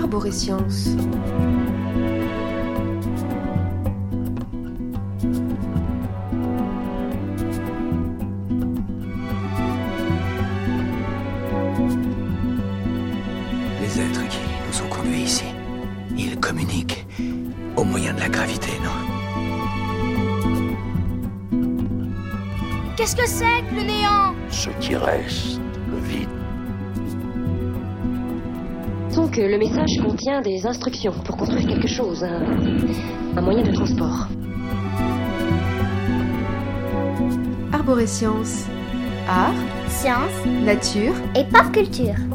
Arborescience. Les êtres qui nous ont conduits ici, ils communiquent au moyen de la gravité, non? Qu'est-ce que c'est que le néant? Ce qui reste, Donc euh, le message contient des instructions pour construire quelque chose, un, un moyen de transport. Arborescience. Art, Science nature, et pop culture.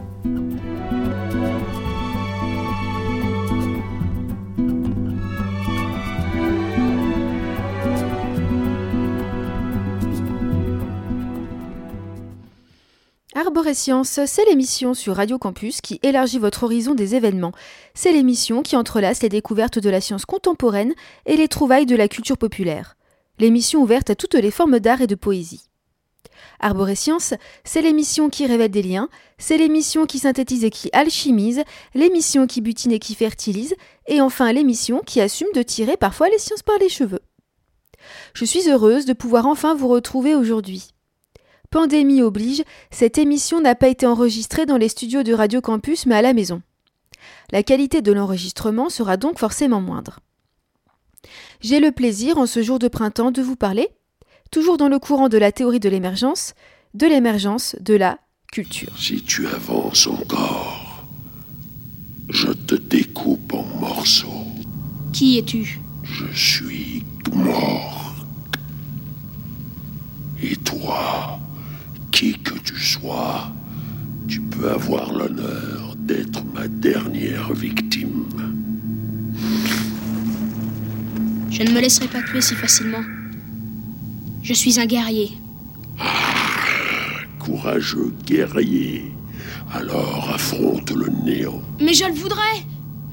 Arborescience, c'est l'émission sur Radio Campus qui élargit votre horizon des événements. C'est l'émission qui entrelace les découvertes de la science contemporaine et les trouvailles de la culture populaire. L'émission ouverte à toutes les formes d'art et de poésie. Arborescience, c'est l'émission qui révèle des liens, c'est l'émission qui synthétise et qui alchimise, l'émission qui butine et qui fertilise, et enfin l'émission qui assume de tirer parfois les sciences par les cheveux. Je suis heureuse de pouvoir enfin vous retrouver aujourd'hui. Pandémie oblige, cette émission n'a pas été enregistrée dans les studios de Radio Campus mais à la maison. La qualité de l'enregistrement sera donc forcément moindre. J'ai le plaisir en ce jour de printemps de vous parler, toujours dans le courant de la théorie de l'émergence, de l'émergence de la culture. Si tu avances encore, je te découpe en morceaux. Qui es-tu? Je suis mort. Et toi, qui que tu sois, tu peux avoir l'honneur d'être ma dernière victime. Je ne me laisserai pas tuer si facilement. Je suis un guerrier. Courageux guerrier, alors affronte le néant. Mais je le voudrais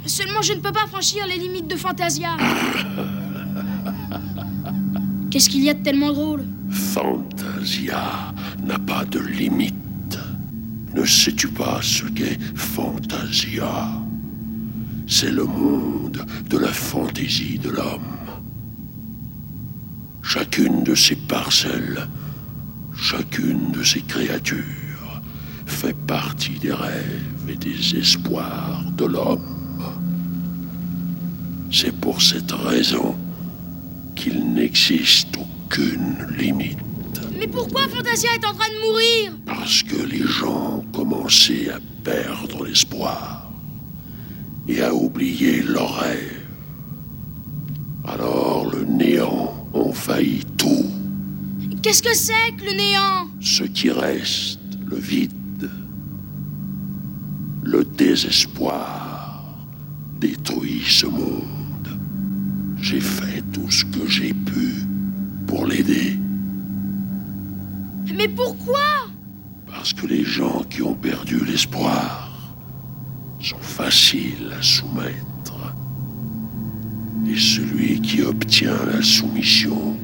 Seulement je ne peux pas franchir les limites de Fantasia. Qu'est-ce qu'il y a de tellement drôle? Fantasia n'a pas de limite. Ne sais-tu pas ce qu'est Fantasia? C'est le monde de la fantaisie de l'homme. Chacune de ces parcelles, chacune de ces créatures fait partie des rêves et des espoirs de l'homme. C'est pour cette raison qu'il n'existe aucune limite. Mais pourquoi Fantasia est en train de mourir Parce que les gens ont commencé à perdre l'espoir et à oublier leurs rêves. Alors le néant envahit tout, Qu'est-ce que c'est que le néant ce qui reste, le vide, le désespoir détruit ce monde. J'ai fait tout ce que j'ai pu pour l'aider. Mais pourquoi? Parce que les gens qui ont perdu l'espoir sont faciles à soumettre. Et celui qui obtient la soumission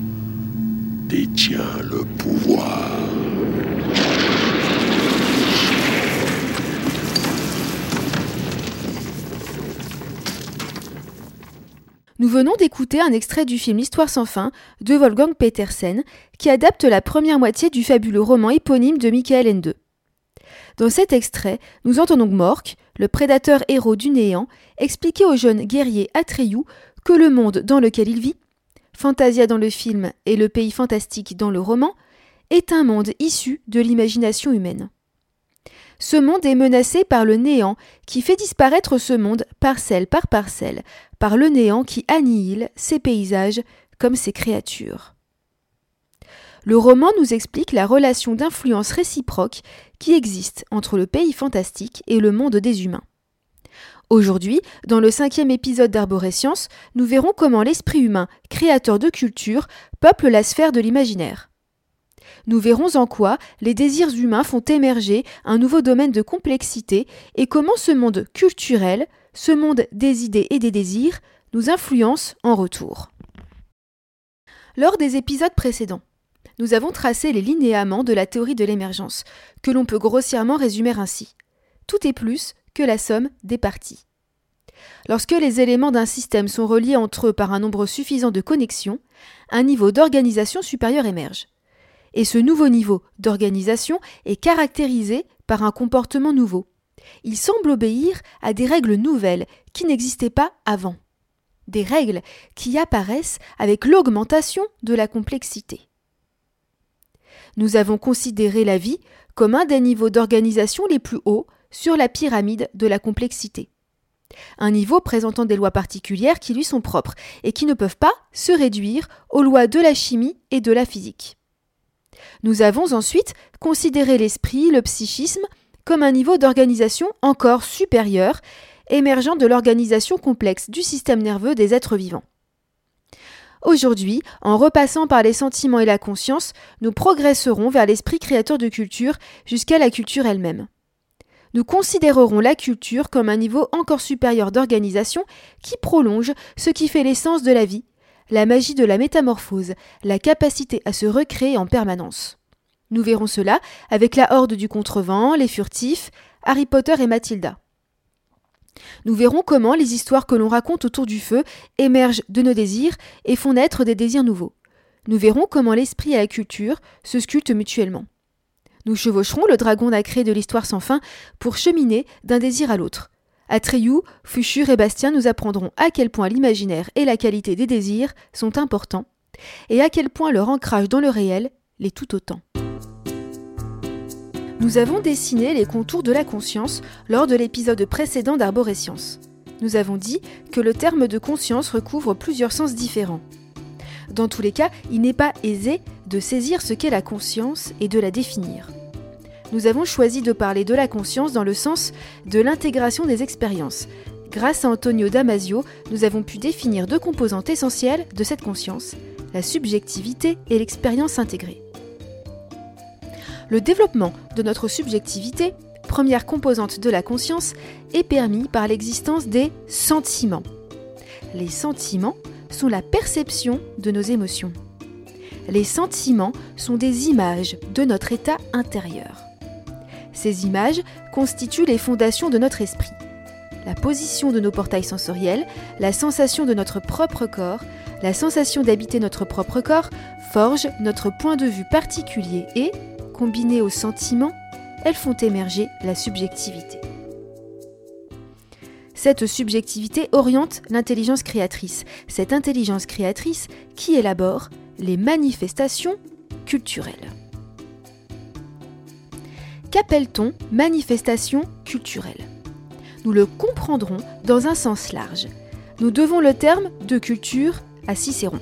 détient le pouvoir. Nous venons d'écouter un extrait du film L'Histoire sans fin de Wolfgang Petersen, qui adapte la première moitié du fabuleux roman éponyme de Michael Ende. Dans cet extrait, nous entendons Mork, le prédateur héros du néant, expliquer au jeune guerrier Atreyu que le monde dans lequel il vit, Fantasia dans le film et le pays fantastique dans le roman, est un monde issu de l'imagination humaine. Ce monde est menacé par le néant qui fait disparaître ce monde parcelle par parcelle, par le néant qui annihile ses paysages comme ses créatures. Le roman nous explique la relation d'influence réciproque qui existe entre le pays fantastique et le monde des humains. Aujourd'hui, dans le cinquième épisode d'Arborescience, nous verrons comment l'esprit humain, créateur de culture, peuple la sphère de l'imaginaire. Nous verrons en quoi les désirs humains font émerger un nouveau domaine de complexité et comment ce monde culturel, ce monde des idées et des désirs, nous influence en retour. Lors des épisodes précédents, nous avons tracé les linéaments de la théorie de l'émergence, que l'on peut grossièrement résumer ainsi. Tout est plus que la somme des parties. Lorsque les éléments d'un système sont reliés entre eux par un nombre suffisant de connexions, un niveau d'organisation supérieur émerge. Et ce nouveau niveau d'organisation est caractérisé par un comportement nouveau. Il semble obéir à des règles nouvelles qui n'existaient pas avant. Des règles qui apparaissent avec l'augmentation de la complexité. Nous avons considéré la vie comme un des niveaux d'organisation les plus hauts sur la pyramide de la complexité. Un niveau présentant des lois particulières qui lui sont propres et qui ne peuvent pas se réduire aux lois de la chimie et de la physique. Nous avons ensuite considéré l'esprit, le psychisme, comme un niveau d'organisation encore supérieur, émergeant de l'organisation complexe du système nerveux des êtres vivants. Aujourd'hui, en repassant par les sentiments et la conscience, nous progresserons vers l'esprit créateur de culture jusqu'à la culture elle-même. Nous considérerons la culture comme un niveau encore supérieur d'organisation qui prolonge ce qui fait l'essence de la vie, la magie de la métamorphose, la capacité à se recréer en permanence. Nous verrons cela avec la horde du contrevent, les furtifs, Harry Potter et Mathilda. Nous verrons comment les histoires que l'on raconte autour du feu émergent de nos désirs et font naître des désirs nouveaux. Nous verrons comment l'esprit et la culture se sculptent mutuellement. Nous chevaucherons le dragon nacré de l'histoire sans fin pour cheminer d'un désir à l'autre. Atreyu, Fuchur et Bastien nous apprendront à quel point l'imaginaire et la qualité des désirs sont importants, et à quel point leur ancrage dans le réel l'est tout autant. Nous avons dessiné les contours de la conscience lors de l'épisode précédent d'Arborescience. Nous avons dit que le terme de conscience recouvre plusieurs sens différents. Dans tous les cas, il n'est pas aisé de saisir ce qu'est la conscience et de la définir. Nous avons choisi de parler de la conscience dans le sens de l'intégration des expériences. Grâce à Antonio Damasio, nous avons pu définir deux composantes essentielles de cette conscience, la subjectivité et l'expérience intégrée. Le développement de notre subjectivité, première composante de la conscience, est permis par l'existence des sentiments. Les sentiments sont la perception de nos émotions. Les sentiments sont des images de notre état intérieur. Ces images constituent les fondations de notre esprit. La position de nos portails sensoriels, la sensation de notre propre corps, la sensation d'habiter notre propre corps forgent notre point de vue particulier et, combinées aux sentiments, elles font émerger la subjectivité. Cette subjectivité oriente l'intelligence créatrice, cette intelligence créatrice qui élabore les manifestations culturelles. Qu'appelle-t-on manifestation culturelle? Nous le comprendrons dans un sens large. Nous devons le terme de culture à Cicéron.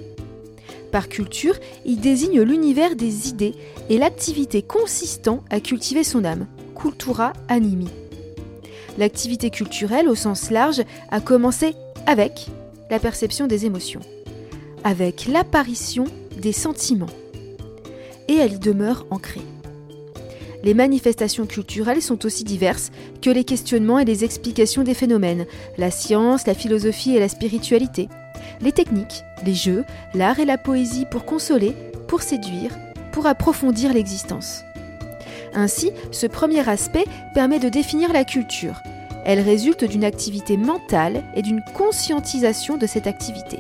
Par culture, il désigne l'univers des idées et l'activité consistant à cultiver son âme, cultura animi. L'activité culturelle au sens large a commencé avec la perception des émotions, avec l'apparition des sentiments, et elle y demeure ancrée. Les manifestations culturelles sont aussi diverses que les questionnements et les explications des phénomènes, la science, la philosophie et la spiritualité, les techniques, les jeux, l'art et la poésie pour consoler, pour séduire, pour approfondir l'existence. Ainsi, ce premier aspect permet de définir la culture. Elle résulte d'une activité mentale et d'une conscientisation de cette activité.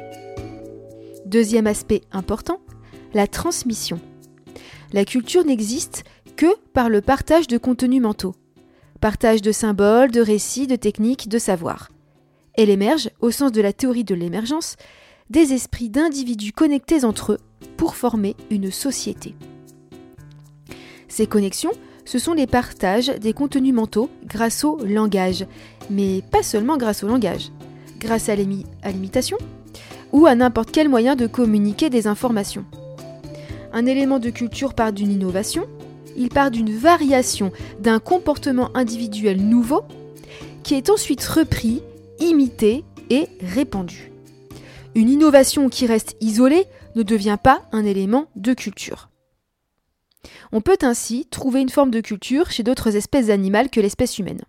Deuxième aspect important, la transmission. La culture n'existe que par le partage de contenus mentaux. Partage de symboles, de récits, de techniques, de savoirs. Elle émerge, au sens de la théorie de l'émergence, des esprits d'individus connectés entre eux pour former une société. Ces connexions, ce sont les partages des contenus mentaux grâce au langage, mais pas seulement grâce au langage, grâce à l'imitation ou à n'importe quel moyen de communiquer des informations. Un élément de culture part d'une innovation, il part d'une variation d'un comportement individuel nouveau qui est ensuite repris, imité et répandu. Une innovation qui reste isolée ne devient pas un élément de culture. On peut ainsi trouver une forme de culture chez d'autres espèces animales que l'espèce humaine.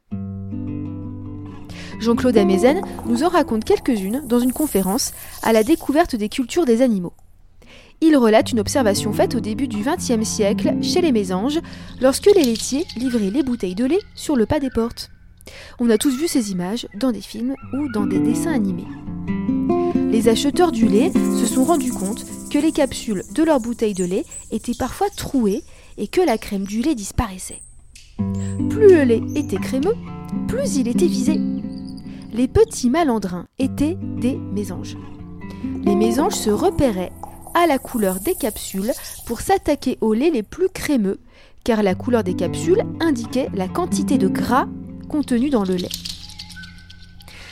Jean-Claude Amezen nous en raconte quelques-unes dans une conférence à la découverte des cultures des animaux il relate une observation faite au début du XXe siècle chez les mésanges, lorsque les laitiers livraient les bouteilles de lait sur le pas des portes. On a tous vu ces images dans des films ou dans des dessins animés. Les acheteurs du lait se sont rendus compte que les capsules de leurs bouteilles de lait étaient parfois trouées et que la crème du lait disparaissait. Plus le lait était crémeux, plus il était visé. Les petits malandrins étaient des mésanges. Les mésanges se repéraient à la couleur des capsules pour s'attaquer aux laits les plus crémeux, car la couleur des capsules indiquait la quantité de gras contenu dans le lait.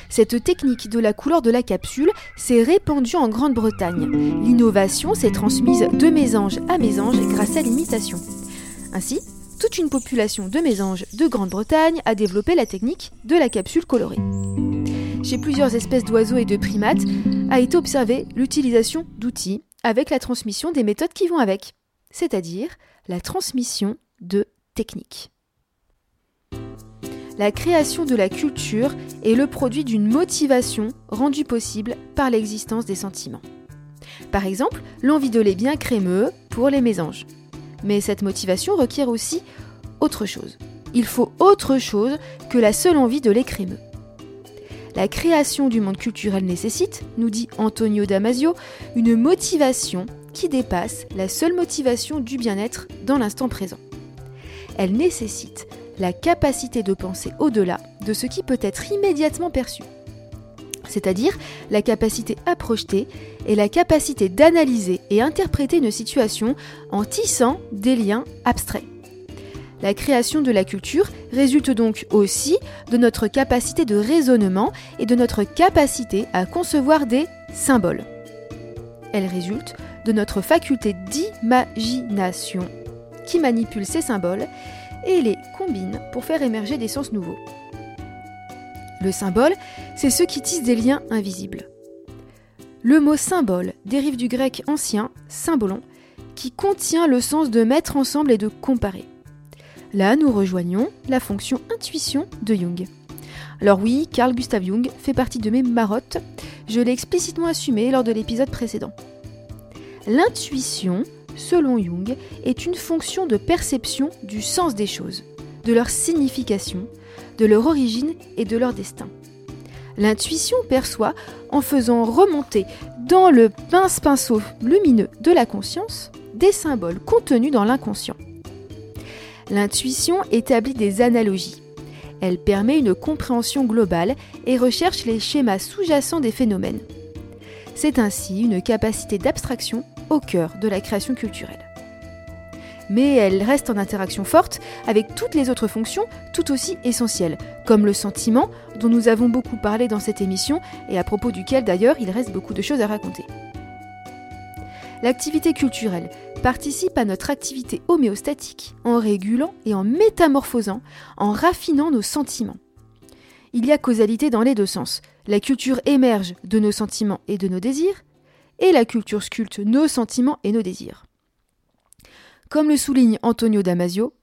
Cette technique de la couleur de la capsule s'est répandue en Grande-Bretagne. L'innovation s'est transmise de mésange à mésange grâce à l'imitation. Ainsi, toute une population de mésanges de Grande-Bretagne a développé la technique de la capsule colorée. Chez plusieurs espèces d'oiseaux et de primates a été observée l'utilisation d'outils avec la transmission des méthodes qui vont avec, c'est-à-dire la transmission de techniques. La création de la culture est le produit d'une motivation rendue possible par l'existence des sentiments. Par exemple, l'envie de lait bien crémeux pour les mésanges. Mais cette motivation requiert aussi autre chose. Il faut autre chose que la seule envie de lait crémeux. La création du monde culturel nécessite, nous dit Antonio Damasio, une motivation qui dépasse la seule motivation du bien-être dans l'instant présent. Elle nécessite la capacité de penser au-delà de ce qui peut être immédiatement perçu, c'est-à-dire la capacité à projeter et la capacité d'analyser et interpréter une situation en tissant des liens abstraits. La création de la culture résulte donc aussi de notre capacité de raisonnement et de notre capacité à concevoir des symboles. Elle résulte de notre faculté d'imagination qui manipule ces symboles et les combine pour faire émerger des sens nouveaux. Le symbole, c'est ce qui tisse des liens invisibles. Le mot symbole dérive du grec ancien symbolon, qui contient le sens de mettre ensemble et de comparer. Là, nous rejoignons la fonction intuition de Jung. Alors oui, Carl Gustav Jung fait partie de mes marottes, je l'ai explicitement assumé lors de l'épisode précédent. L'intuition, selon Jung, est une fonction de perception du sens des choses, de leur signification, de leur origine et de leur destin. L'intuition perçoit en faisant remonter dans le pince-pinceau lumineux de la conscience des symboles contenus dans l'inconscient. L'intuition établit des analogies. Elle permet une compréhension globale et recherche les schémas sous-jacents des phénomènes. C'est ainsi une capacité d'abstraction au cœur de la création culturelle. Mais elle reste en interaction forte avec toutes les autres fonctions tout aussi essentielles, comme le sentiment, dont nous avons beaucoup parlé dans cette émission et à propos duquel d'ailleurs il reste beaucoup de choses à raconter. L'activité culturelle participe à notre activité homéostatique en régulant et en métamorphosant, en raffinant nos sentiments. Il y a causalité dans les deux sens. La culture émerge de nos sentiments et de nos désirs, et la culture sculpte nos sentiments et nos désirs. Comme le souligne Antonio Damasio,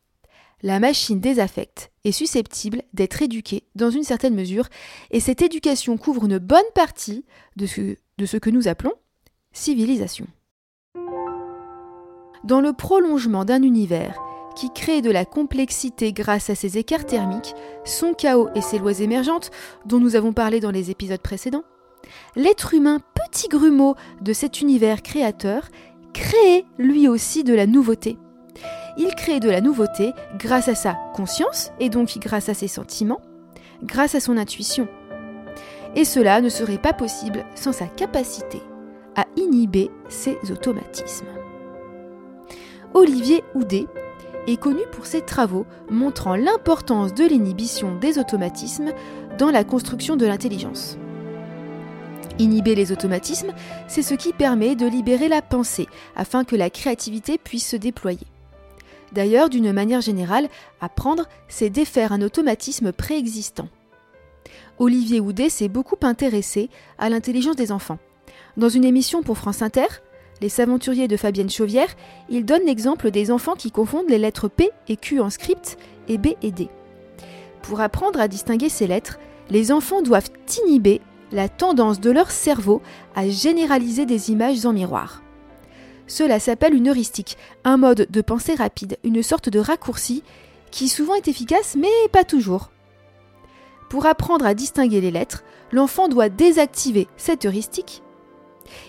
la machine des affects est susceptible d'être éduquée dans une certaine mesure, et cette éducation couvre une bonne partie de ce, de ce que nous appelons civilisation. Dans le prolongement d'un univers qui crée de la complexité grâce à ses écarts thermiques, son chaos et ses lois émergentes, dont nous avons parlé dans les épisodes précédents, l'être humain, petit grumeau de cet univers créateur, crée lui aussi de la nouveauté. Il crée de la nouveauté grâce à sa conscience et donc grâce à ses sentiments, grâce à son intuition. Et cela ne serait pas possible sans sa capacité à inhiber ses automatismes. Olivier Houdet est connu pour ses travaux montrant l'importance de l'inhibition des automatismes dans la construction de l'intelligence. Inhiber les automatismes, c'est ce qui permet de libérer la pensée afin que la créativité puisse se déployer. D'ailleurs, d'une manière générale, apprendre, c'est défaire un automatisme préexistant. Olivier Houdet s'est beaucoup intéressé à l'intelligence des enfants. Dans une émission pour France Inter, Les Aventuriers de Fabienne Chauvière, il donne l'exemple des enfants qui confondent les lettres P et Q en script et B et D. Pour apprendre à distinguer ces lettres, les enfants doivent inhiber la tendance de leur cerveau à généraliser des images en miroir. Cela s'appelle une heuristique, un mode de pensée rapide, une sorte de raccourci qui souvent est efficace mais pas toujours. pour apprendre à distinguer les lettres, l'enfant doit désactiver cette heuristique.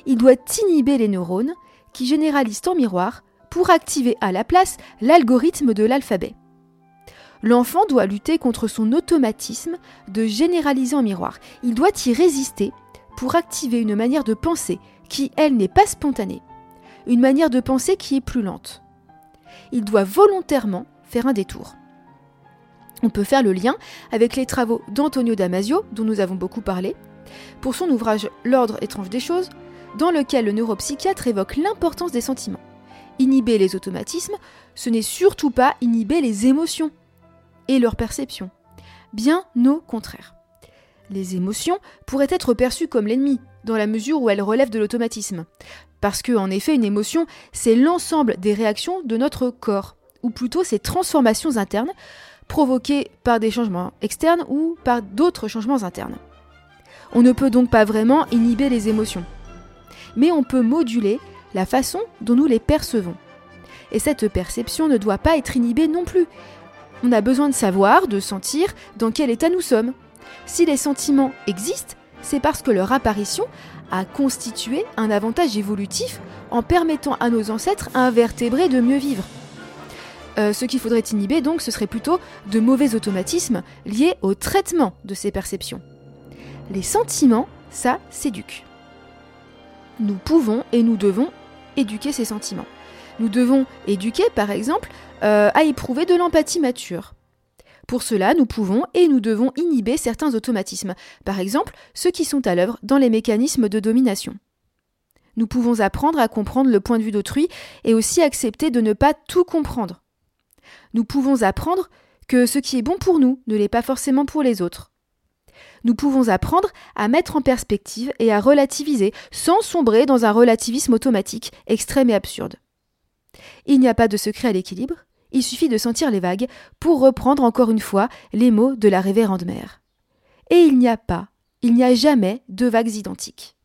Il doit inhiber les neurones qui généralisent en miroir pour activer à la place l'algorithme de l'alphabet. L'enfant doit lutter contre son automatisme de généraliser en miroir. Il doit y résister pour activer une manière de penser qui, elle, n'est pas spontanée. Une manière de penser qui est plus lente. Il doit volontairement faire un détour. On peut faire le lien avec les travaux d'Antonio Damasio, dont nous avons beaucoup parlé, pour son ouvrage L'ordre étrange des choses, dans lequel le neuropsychiatre évoque l'importance des sentiments. Inhiber les automatismes, ce n'est surtout pas inhiber les émotions et leur perception. Bien au contraire. Les émotions pourraient être perçues comme l'ennemi, dans la mesure où elles relèvent de l'automatisme. Parce que, en effet, une émotion, c'est l'ensemble des réactions de notre corps, ou plutôt ces transformations internes provoquées par des changements externes ou par d'autres changements internes. On ne peut donc pas vraiment inhiber les émotions. Mais on peut moduler la façon dont nous les percevons. Et cette perception ne doit pas être inhibée non plus. On a besoin de savoir, de sentir dans quel état nous sommes. Si les sentiments existent, c'est parce que leur apparition a constitué un avantage évolutif en permettant à nos ancêtres invertébrés de mieux vivre. Euh, ce qu'il faudrait inhiber donc, ce serait plutôt de mauvais automatismes liés au traitement de ces perceptions. Les sentiments, ça s'éduque. Nous pouvons et nous devons éduquer ces sentiments. Nous devons éduquer, par exemple, euh, à éprouver de l'empathie mature. Pour cela, nous pouvons et nous devons inhiber certains automatismes, par exemple ceux qui sont à l'œuvre dans les mécanismes de domination. Nous pouvons apprendre à comprendre le point de vue d'autrui et aussi accepter de ne pas tout comprendre. Nous pouvons apprendre que ce qui est bon pour nous ne l'est pas forcément pour les autres. Nous pouvons apprendre à mettre en perspective et à relativiser sans sombrer dans un relativisme automatique, extrême et absurde. Il n'y a pas de secret à l'équilibre, il suffit de sentir les vagues pour reprendre encore une fois les mots de la révérende mère. Et il n'y a pas, il n'y a jamais deux vagues identiques.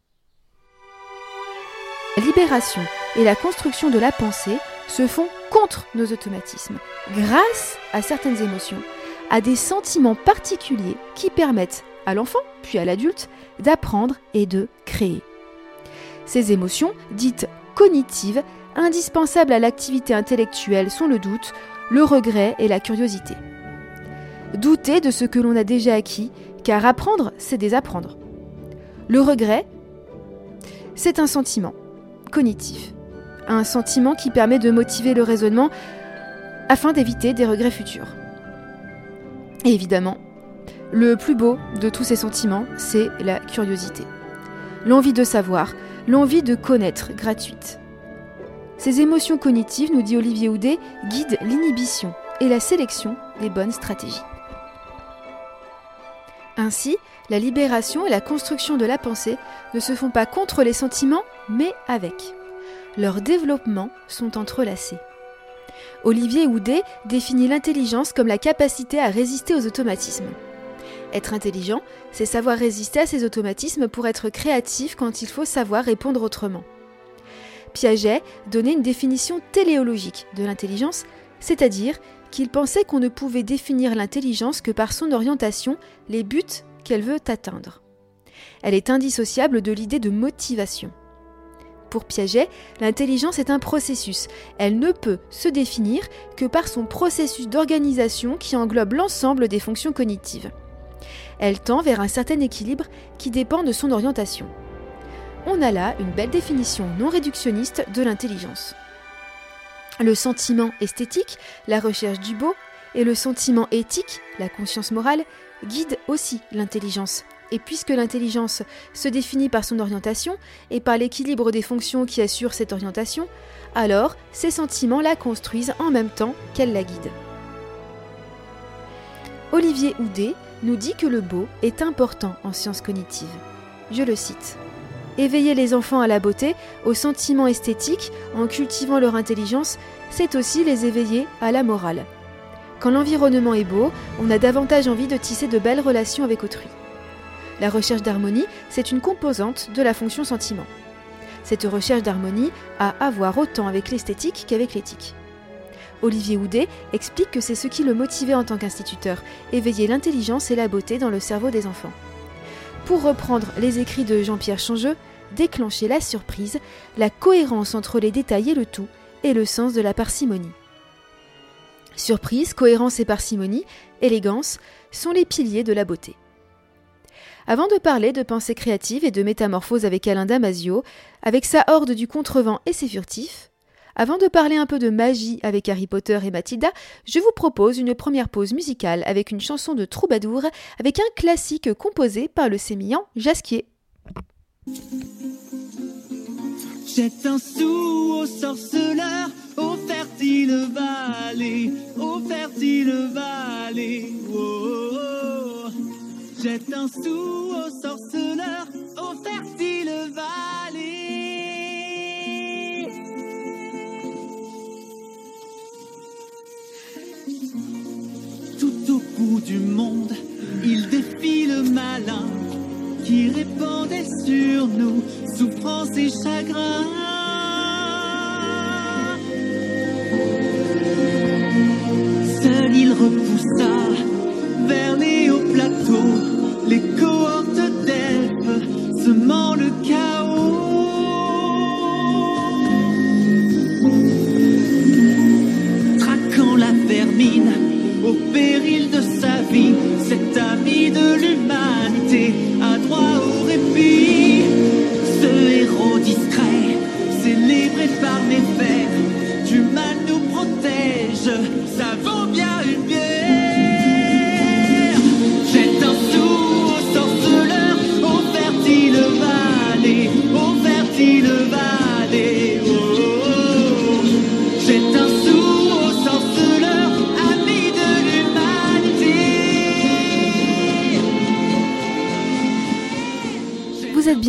Libération et la construction de la pensée se font contre nos automatismes, grâce à certaines émotions, à des sentiments particuliers qui permettent l'enfant, puis à l'adulte, d'apprendre et de créer. Ces émotions, dites cognitives, indispensables à l'activité intellectuelle sont le doute, le regret et la curiosité. Douter de ce que l'on a déjà acquis, car apprendre, c'est désapprendre. Le regret, c'est un sentiment cognitif, un sentiment qui permet de motiver le raisonnement afin d'éviter des regrets futurs. Évidemment, le plus beau de tous ces sentiments, c'est la curiosité. L'envie de savoir, l'envie de connaître gratuite. Ces émotions cognitives, nous dit Olivier Houdet, guident l'inhibition et la sélection des bonnes stratégies. Ainsi, la libération et la construction de la pensée ne se font pas contre les sentiments, mais avec. Leurs développements sont entrelacés. Olivier Houdet définit l'intelligence comme la capacité à résister aux automatismes. Être intelligent, c'est savoir résister à ces automatismes pour être créatif quand il faut savoir répondre autrement. Piaget donnait une définition téléologique de l'intelligence, c'est-à-dire qu'il pensait qu'on ne pouvait définir l'intelligence que par son orientation, les buts qu'elle veut atteindre. Elle est indissociable de l'idée de motivation. Pour Piaget, l'intelligence est un processus. Elle ne peut se définir que par son processus d'organisation qui englobe l'ensemble des fonctions cognitives. Elle tend vers un certain équilibre qui dépend de son orientation on a là une belle définition non réductionniste de l'intelligence. Le sentiment esthétique, la recherche du beau, et le sentiment éthique, la conscience morale, guident aussi l'intelligence. Et puisque l'intelligence se définit par son orientation et par l'équilibre des fonctions qui assurent cette orientation, alors ces sentiments la construisent en même temps qu'elle la guide. Olivier Houdet nous dit que le beau est important en sciences cognitives. Je le cite. Éveiller les enfants à la beauté, aux sentiments esthétiques, en cultivant leur intelligence, c'est aussi les éveiller à la morale. Quand l'environnement est beau, on a davantage envie de tisser de belles relations avec autrui. La recherche d'harmonie, c'est une composante de la fonction sentiment. Cette recherche d'harmonie a à voir autant avec l'esthétique qu'avec l'éthique. Olivier Houdet explique que c'est ce qui le motivait en tant qu'instituteur, éveiller l'intelligence et la beauté dans le cerveau des enfants. Pour reprendre les écrits de Jean-Pierre Changeux, déclencher la surprise, la cohérence entre les détails et le tout, et le sens de la parcimonie. Surprise, cohérence et parcimonie, élégance, sont les piliers de la beauté. Avant de parler de pensée créative et de métamorphose avec Alain Damasio, avec sa horde du contrevent et ses furtifs, avant de parler un peu de magie avec Harry Potter et Mathilda, je vous propose une première pause musicale avec une chanson de Troubadour, avec un classique composé par le sémillant Jasquier. Jette un sou au sorceleur, au fertile vallée, au fertile vallée. Oh, oh, oh. Jette un sou au sorceleur, monde, il défie le malin qui répandait sur nous souffrance et chagrin. Seul il repoussa vers les hauts plateaux les cohortes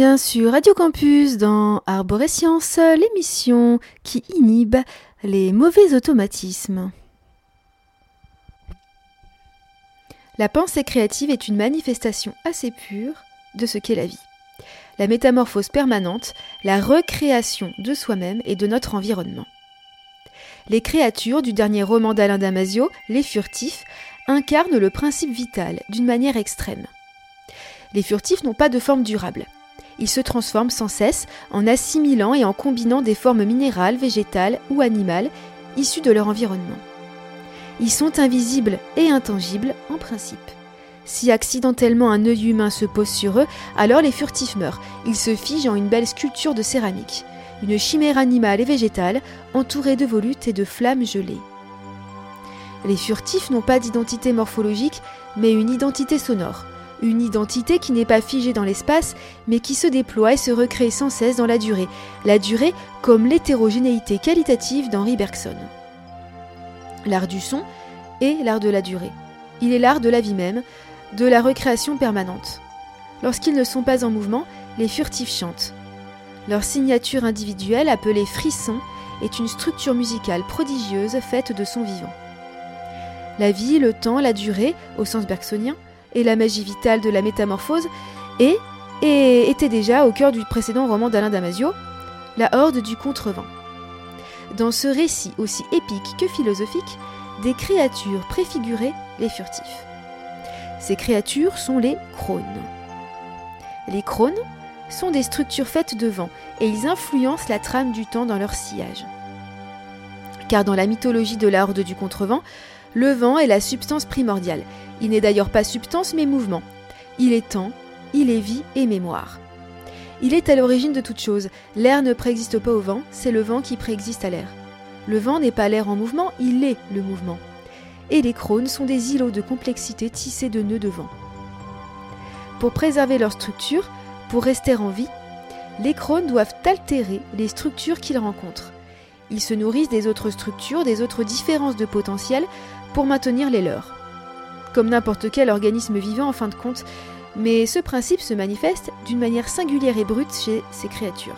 bien sur Radio Campus dans Arborescience, l'émission qui inhibe les mauvais automatismes. La pensée créative est une manifestation assez pure de ce qu'est la vie. La métamorphose permanente, la recréation de soi-même et de notre environnement. Les créatures du dernier roman d'Alain Damasio, Les Furtifs, incarnent le principe vital d'une manière extrême. Les furtifs n'ont pas de forme durable. Ils se transforment sans cesse en assimilant et en combinant des formes minérales, végétales ou animales issues de leur environnement. Ils sont invisibles et intangibles en principe. Si accidentellement un œil humain se pose sur eux, alors les furtifs meurent. Ils se figent en une belle sculpture de céramique, une chimère animale et végétale entourée de volutes et de flammes gelées. Les furtifs n'ont pas d'identité morphologique, mais une identité sonore. Une identité qui n'est pas figée dans l'espace, mais qui se déploie et se recrée sans cesse dans la durée. La durée comme l'hétérogénéité qualitative d'Henri Bergson. L'art du son est l'art de la durée. Il est l'art de la vie même, de la recréation permanente. Lorsqu'ils ne sont pas en mouvement, les furtifs chantent. Leur signature individuelle, appelée frisson, est une structure musicale prodigieuse faite de sons vivants. La vie, le temps, la durée, au sens bergsonien, et la magie vitale de la métamorphose, et, était déjà au cœur du précédent roman d'Alain Damasio, La Horde du Contrevent. Dans ce récit aussi épique que philosophique, des créatures préfigurées les furtifs. Ces créatures sont les crônes. Les crônes sont des structures faites de vent et ils influencent la trame du temps dans leur sillage. Car dans la mythologie de la Horde du Contrevent, le vent est la substance primordiale. Il n'est d'ailleurs pas substance mais mouvement. Il est temps, il est vie et mémoire. Il est à l'origine de toute chose. L'air ne préexiste pas au vent, c'est le vent qui préexiste à l'air. Le vent n'est pas l'air en mouvement, il est le mouvement. Et les crônes sont des îlots de complexité tissés de nœuds de vent. Pour préserver leur structure, pour rester en vie, les crônes doivent altérer les structures qu'ils rencontrent. Ils se nourrissent des autres structures, des autres différences de potentiel pour maintenir les leurs. Comme n'importe quel organisme vivant en fin de compte, mais ce principe se manifeste d'une manière singulière et brute chez ces créatures.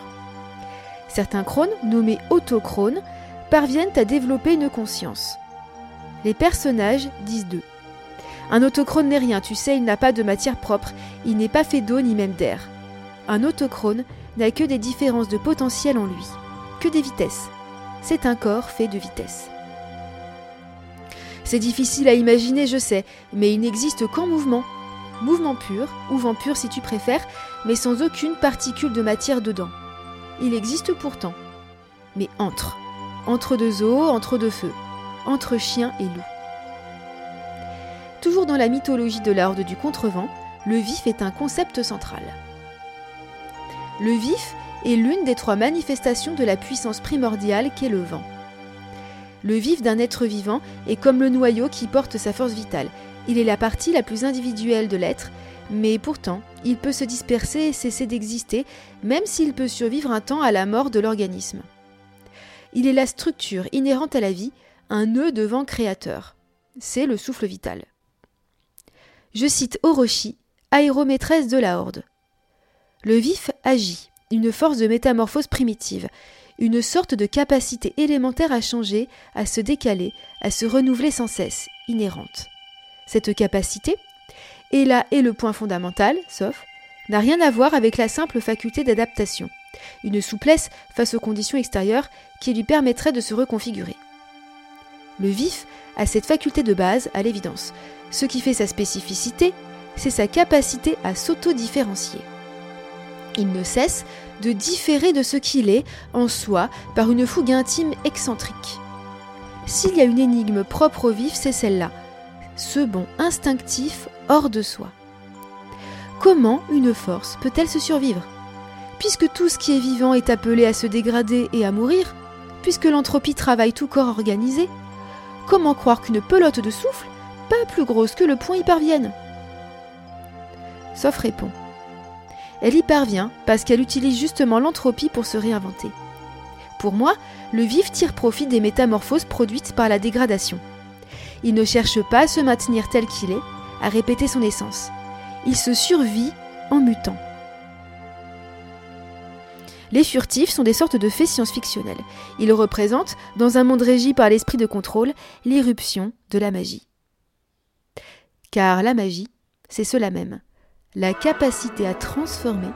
Certains crônes, nommés autochrones, parviennent à développer une conscience. Les personnages disent d'eux. Un autochrone n'est rien, tu sais, il n'a pas de matière propre, il n'est pas fait d'eau ni même d'air. Un autochrone n'a que des différences de potentiel en lui, que des vitesses. C'est un corps fait de vitesses. C'est difficile à imaginer, je sais, mais il n'existe qu'en mouvement. Mouvement pur, ou vent pur si tu préfères, mais sans aucune particule de matière dedans. Il existe pourtant. Mais entre. Entre deux eaux, entre deux feux. Entre chien et loup. Toujours dans la mythologie de la Horde du Contrevent, le vif est un concept central. Le vif est l'une des trois manifestations de la puissance primordiale qu'est le vent. Le vif d'un être vivant est comme le noyau qui porte sa force vitale. Il est la partie la plus individuelle de l'être, mais pourtant, il peut se disperser et cesser d'exister, même s'il peut survivre un temps à la mort de l'organisme. Il est la structure inhérente à la vie, un nœud de vent créateur. C'est le souffle vital. Je cite Orochi, aéromaîtresse de la Horde. Le vif agit, une force de métamorphose primitive, une sorte de capacité élémentaire à changer, à se décaler, à se renouveler sans cesse, inhérente. Cette capacité, et là est le point fondamental, sauf, n'a rien à voir avec la simple faculté d'adaptation, une souplesse face aux conditions extérieures qui lui permettrait de se reconfigurer. Le vif a cette faculté de base, à l'évidence. Ce qui fait sa spécificité, c'est sa capacité à s'auto-différencier. Il ne cesse de différer de ce qu'il est en soi par une fougue intime excentrique. S'il y a une énigme propre au vif, c'est celle-là, ce bond instinctif hors de soi. Comment une force peut-elle se survivre? Puisque tout ce qui est vivant est appelé à se dégrader et à mourir, puisque l'entropie travaille tout corps organisé, comment croire qu'une pelote de souffle, pas plus grosse que le poing, y parvienne? Sauf répond elle y parvient parce qu'elle utilise justement l'entropie pour se réinventer. Pour moi, le vif tire profit des métamorphoses produites par la dégradation. Il ne cherche pas à se maintenir tel qu'il est, à répéter son essence. Il se survit en mutant. Les furtifs sont des sortes de faits science-fictionnels. Ils représentent, dans un monde régi par l'esprit de contrôle, l'irruption de la magie. Car la magie, c'est cela même la capacité à transformer,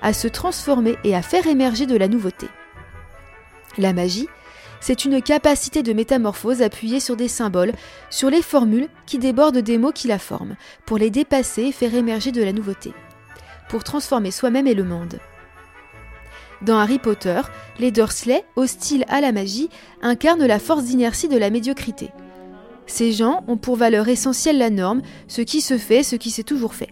à se transformer et à faire émerger de la nouveauté. La magie, c'est une capacité de métamorphose appuyée sur des symboles, sur les formules qui débordent des mots qui la forment, pour les dépasser et faire émerger de la nouveauté, pour transformer soi-même et le monde. Dans Harry Potter, les Dursley, hostiles à la magie, incarnent la force d'inertie de la médiocrité. Ces gens ont pour valeur essentielle la norme, ce qui se fait, ce qui s'est toujours fait.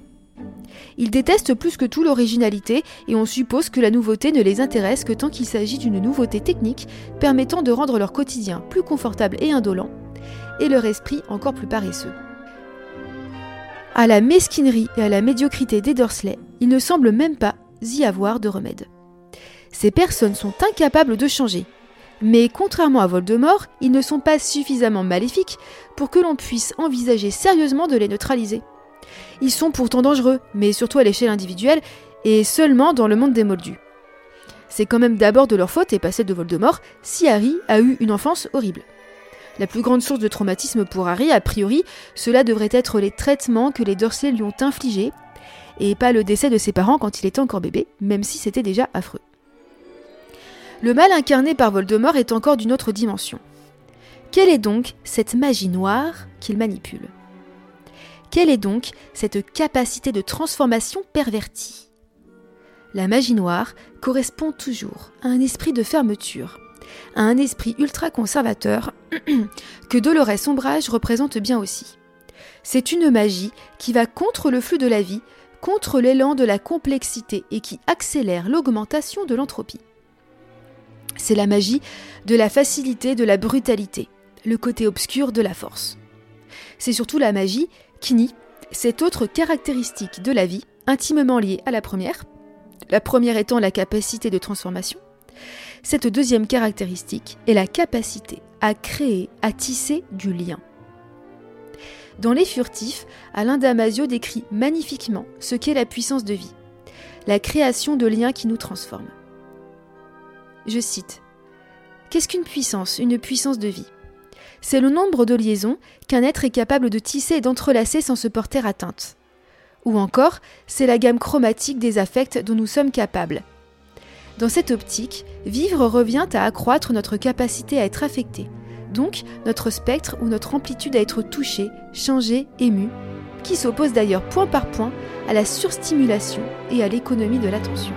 Ils détestent plus que tout l'originalité et on suppose que la nouveauté ne les intéresse que tant qu'il s'agit d'une nouveauté technique permettant de rendre leur quotidien plus confortable et indolent, et leur esprit encore plus paresseux. À la mesquinerie et à la médiocrité des Dursley, il ne semble même pas y avoir de remède. Ces personnes sont incapables de changer, mais contrairement à Voldemort, ils ne sont pas suffisamment maléfiques pour que l'on puisse envisager sérieusement de les neutraliser. Ils sont pourtant dangereux, mais surtout à l'échelle individuelle, et seulement dans le monde des moldus. C'est quand même d'abord de leur faute et pas celle de Voldemort si Harry a eu une enfance horrible. La plus grande source de traumatisme pour Harry, a priori, cela devrait être les traitements que les Dursley lui ont infligés, et pas le décès de ses parents quand il était encore bébé, même si c'était déjà affreux. Le mal incarné par Voldemort est encore d'une autre dimension. Quelle est donc cette magie noire qu'il manipule? Quelle est donc cette capacité de transformation pervertie? La magie noire correspond toujours à un esprit de fermeture, à un esprit ultra conservateur que Dolores Ombrage représente bien aussi. C'est une magie qui va contre le flux de la vie, contre l'élan de la complexité et qui accélère l'augmentation de l'entropie. C'est la magie de la facilité, de la brutalité, le côté obscur de la force. C'est surtout la magie qui nie cette autre caractéristique de la vie, intimement liée à la première, la première étant la capacité de transformation. Cette deuxième caractéristique est la capacité à créer, à tisser du lien. Dans Les Furtifs, Alain Damasio décrit magnifiquement ce qu'est la puissance de vie, la création de liens qui nous transforment. Je cite Qu'est-ce qu'une puissance, une puissance de vie? C'est le nombre de liaisons qu'un être est capable de tisser et d'entrelacer sans se porter atteinte. Ou encore, c'est la gamme chromatique des affects dont nous sommes capables. Dans cette optique, vivre revient à accroître notre capacité à être affecté, donc notre spectre ou notre amplitude à être touché, changé, ému, qui s'oppose d'ailleurs point par point à la surstimulation et à l'économie de l'attention.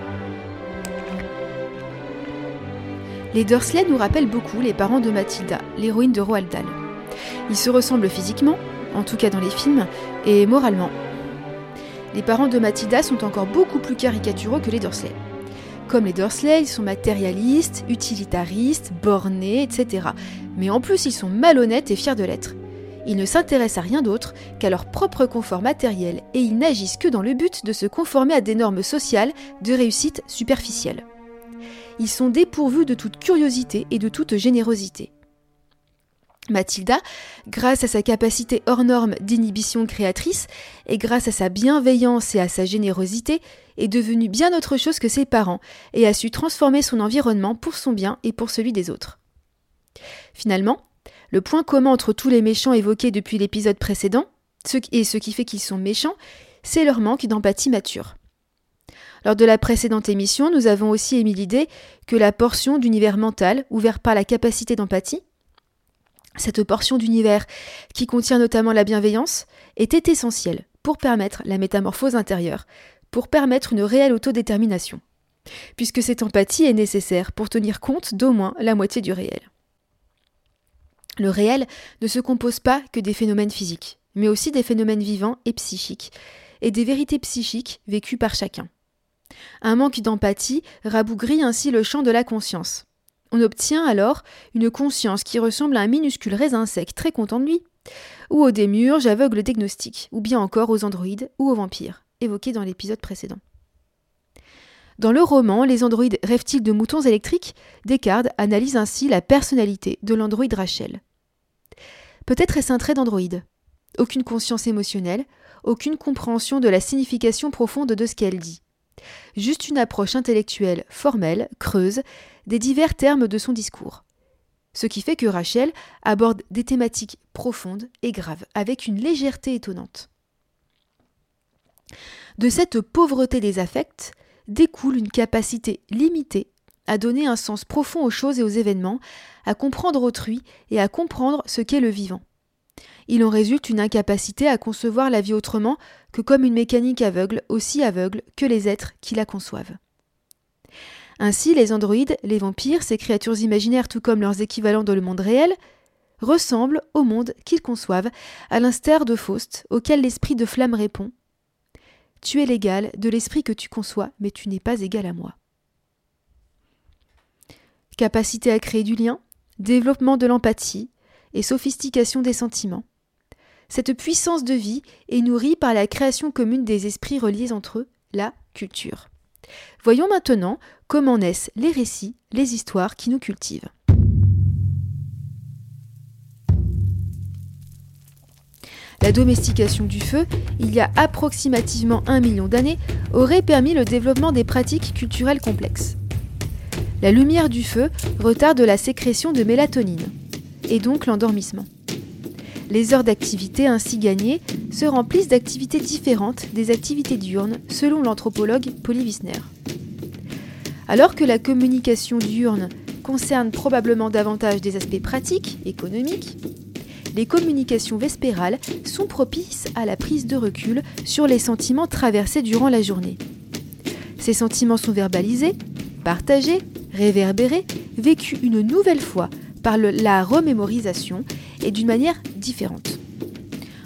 Les Dursley nous rappellent beaucoup les parents de Mathilda, l'héroïne de Roald Dahl. Ils se ressemblent physiquement, en tout cas dans les films, et moralement. Les parents de Mathilda sont encore beaucoup plus caricaturaux que les Dursley. Comme les Dursley, ils sont matérialistes, utilitaristes, bornés, etc. Mais en plus, ils sont malhonnêtes et fiers de l'être. Ils ne s'intéressent à rien d'autre qu'à leur propre confort matériel et ils n'agissent que dans le but de se conformer à des normes sociales de réussite superficielle. Ils sont dépourvus de toute curiosité et de toute générosité. Mathilda, grâce à sa capacité hors norme d'inhibition créatrice et grâce à sa bienveillance et à sa générosité, est devenue bien autre chose que ses parents et a su transformer son environnement pour son bien et pour celui des autres. Finalement, le point commun entre tous les méchants évoqués depuis l'épisode précédent, et ce qui fait qu'ils sont méchants, c'est leur manque d'empathie mature. Lors de la précédente émission, nous avons aussi émis l'idée que la portion d'univers mental ouvert par la capacité d'empathie, cette portion d'univers qui contient notamment la bienveillance, était essentielle pour permettre la métamorphose intérieure, pour permettre une réelle autodétermination, puisque cette empathie est nécessaire pour tenir compte d'au moins la moitié du réel. Le réel ne se compose pas que des phénomènes physiques, mais aussi des phénomènes vivants et psychiques, et des vérités psychiques vécues par chacun. Un manque d'empathie rabougrit ainsi le champ de la conscience. On obtient alors une conscience qui ressemble à un minuscule raisin sec très content de lui, ou aux démurges aveugles diagnostiques, ou bien encore aux androïdes ou aux vampires, évoqués dans l'épisode précédent. Dans le roman Les androïdes rêvent-ils de moutons électriques? Descartes analyse ainsi la personnalité de l'androïde Rachel. Peut-être est-ce un trait d'androïde. Aucune conscience émotionnelle, aucune compréhension de la signification profonde de ce qu'elle dit. Juste une approche intellectuelle formelle, creuse, des divers termes de son discours. Ce qui fait que Rachel aborde des thématiques profondes et graves, avec une légèreté étonnante. De cette pauvreté des affects découle une capacité limitée à donner un sens profond aux choses et aux événements, à comprendre autrui et à comprendre ce qu'est le vivant. Il en résulte une incapacité à concevoir la vie autrement que comme une mécanique aveugle, aussi aveugle que les êtres qui la conçoivent. Ainsi, les androïdes, les vampires, ces créatures imaginaires tout comme leurs équivalents dans le monde réel, ressemblent au monde qu'ils conçoivent, à l'instar de Faust, auquel l'esprit de flamme répond Tu es l'égal de l'esprit que tu conçois, mais tu n'es pas égal à moi capacité à créer du lien, développement de l'empathie et sophistication des sentiments. Cette puissance de vie est nourrie par la création commune des esprits reliés entre eux, la culture. Voyons maintenant comment naissent les récits, les histoires qui nous cultivent. La domestication du feu, il y a approximativement un million d'années, aurait permis le développement des pratiques culturelles complexes. La lumière du feu retarde la sécrétion de mélatonine, et donc l'endormissement. Les heures d'activité ainsi gagnées se remplissent d'activités différentes des activités diurnes selon l'anthropologue Pauli Wissner. Alors que la communication diurne concerne probablement davantage des aspects pratiques, économiques, les communications vespérales sont propices à la prise de recul sur les sentiments traversés durant la journée. Ces sentiments sont verbalisés, partagés, réverbéré, vécu une nouvelle fois par la remémorisation et d'une manière différente.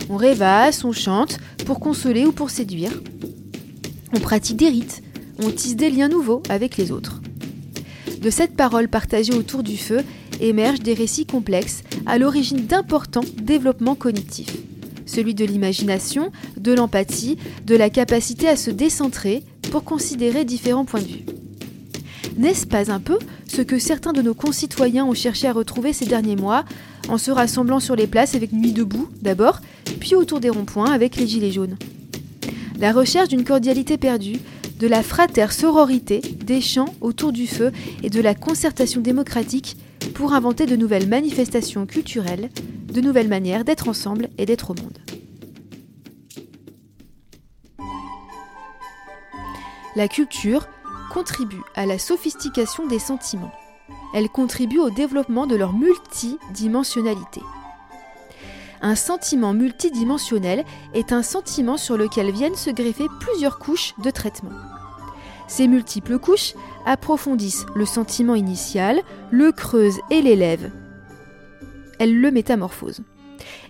On rêvasse, on chante pour consoler ou pour séduire. On pratique des rites, on tisse des liens nouveaux avec les autres. De cette parole partagée autour du feu émergent des récits complexes à l'origine d'importants développements cognitifs. Celui de l'imagination, de l'empathie, de la capacité à se décentrer pour considérer différents points de vue. N'est-ce pas un peu ce que certains de nos concitoyens ont cherché à retrouver ces derniers mois, en se rassemblant sur les places avec Nuit debout d'abord, puis autour des ronds-points avec les gilets jaunes? La recherche d'une cordialité perdue, de la frater sororité, des chants autour du feu et de la concertation démocratique pour inventer de nouvelles manifestations culturelles, de nouvelles manières d'être ensemble et d'être au monde. La culture, contribue à la sophistication des sentiments. elle contribue au développement de leur multidimensionnalité. Un sentiment multidimensionnel est un sentiment sur lequel viennent se greffer plusieurs couches de traitement. Ces multiples couches approfondissent le sentiment initial, le creusent et l'élèvent. Elles le métamorphosent.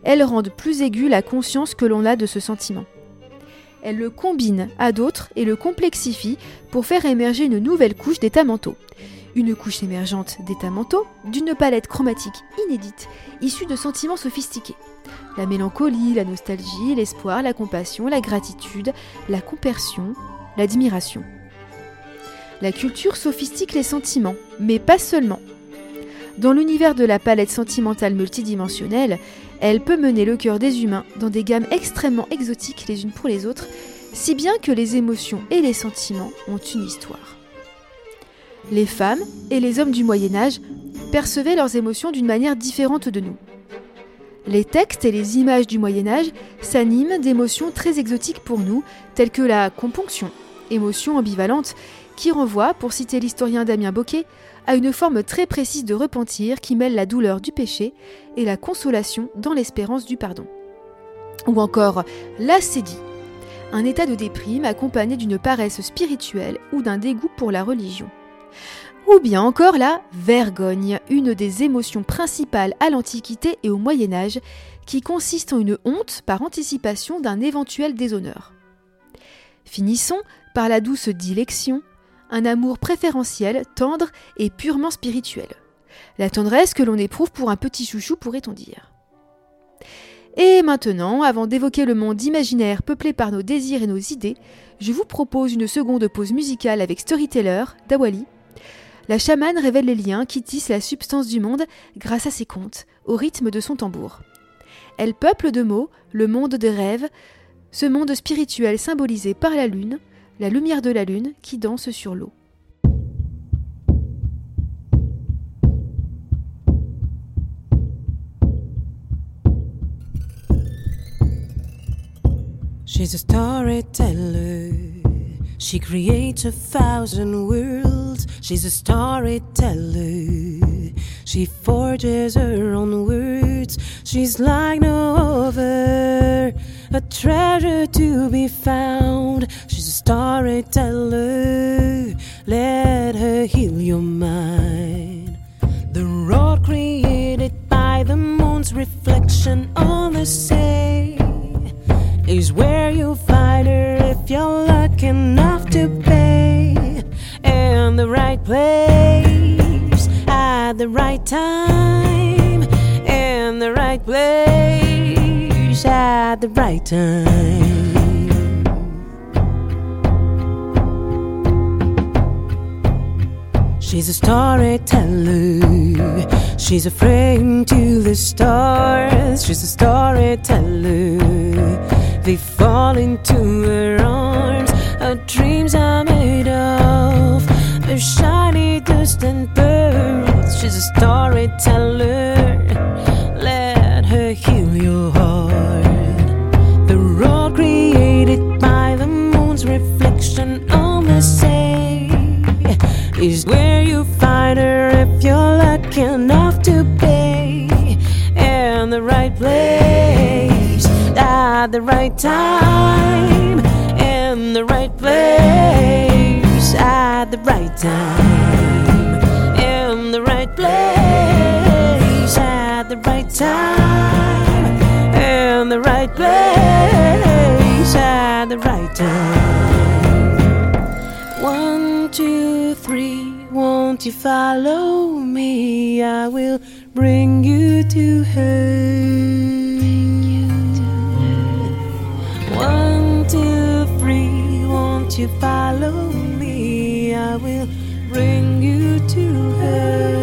Elles rendent plus aiguë la conscience que l'on a de ce sentiment. Elles le combinent à d'autres et le complexifient pour faire émerger une nouvelle couche d'états mentaux. Une couche émergente d'états mentaux d'une palette chromatique inédite, issue de sentiments sophistiqués. La mélancolie, la nostalgie, l'espoir, la compassion, la gratitude, la compersion, l'admiration. La culture sophistique les sentiments, mais pas seulement. Dans l'univers de la palette sentimentale multidimensionnelle, elle peut mener le cœur des humains dans des gammes extrêmement exotiques les unes pour les autres, si bien que les émotions et les sentiments ont une histoire. Les femmes et les hommes du Moyen Âge percevaient leurs émotions d'une manière différente de nous. Les textes et les images du Moyen Âge s'animent d'émotions très exotiques pour nous, telles que la componction, émotion ambivalente, qui renvoie, pour citer l'historien Damien Boquet, à une forme très précise de repentir qui mêle la douleur du péché et la consolation dans l'espérance du pardon. Ou encore l'acédie, un état de déprime accompagné d'une paresse spirituelle ou d'un dégoût pour la religion. Ou bien encore la vergogne, une des émotions principales à l'Antiquité et au Moyen Âge, qui consiste en une honte par anticipation d'un éventuel déshonneur. Finissons par la douce dilection, un amour préférentiel, tendre et purement spirituel. La tendresse que l'on éprouve pour un petit chouchou, pourrait-on dire. Et maintenant, avant d'évoquer le monde imaginaire peuplé par nos désirs et nos idées, je vous propose une seconde pause musicale avec Storyteller d'Awali. La chamane révèle les liens qui tissent la substance du monde grâce à ses contes, au rythme de son tambour. Elle peuple de mots le monde des rêves, ce monde spirituel symbolisé par la lune, la lumière de la lune qui danse sur l'eau. She's a storyteller. She creates a thousand worlds. She's a storyteller. She forges her own words. She's like no other. A treasure to be found. She's a storyteller. Let her heal your mind. The road created by the moon's reflection on the sea is where you'll find her if you're lucky enough to pay. In the right place, at the right time, in the right place, at the right time. She's a storyteller. She's a frame to the stars. She's a storyteller. They fall into her arms. Her dreams are made of the shiny dust and birds. She's a storyteller. Is where you find her if you're lucky enough to be in the right place at the right time in the right place at the right time in the right place at the right time in the right place follow me? I will bring you to her. One, two, three, won't you follow me? I will bring you to her.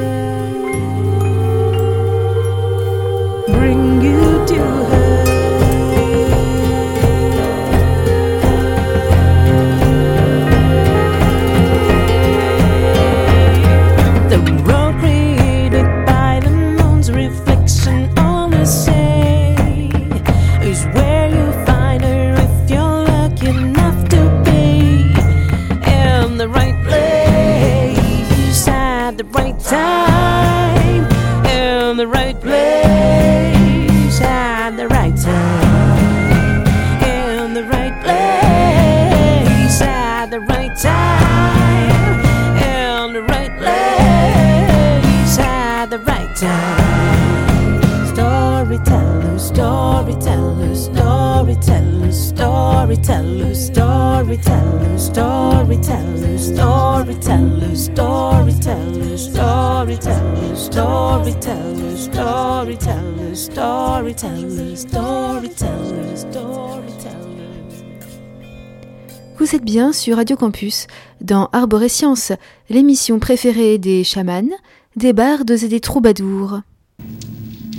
Êtes bien sur Radio Campus, dans Arborescience, l'émission préférée des chamans, des bardes et des troubadours.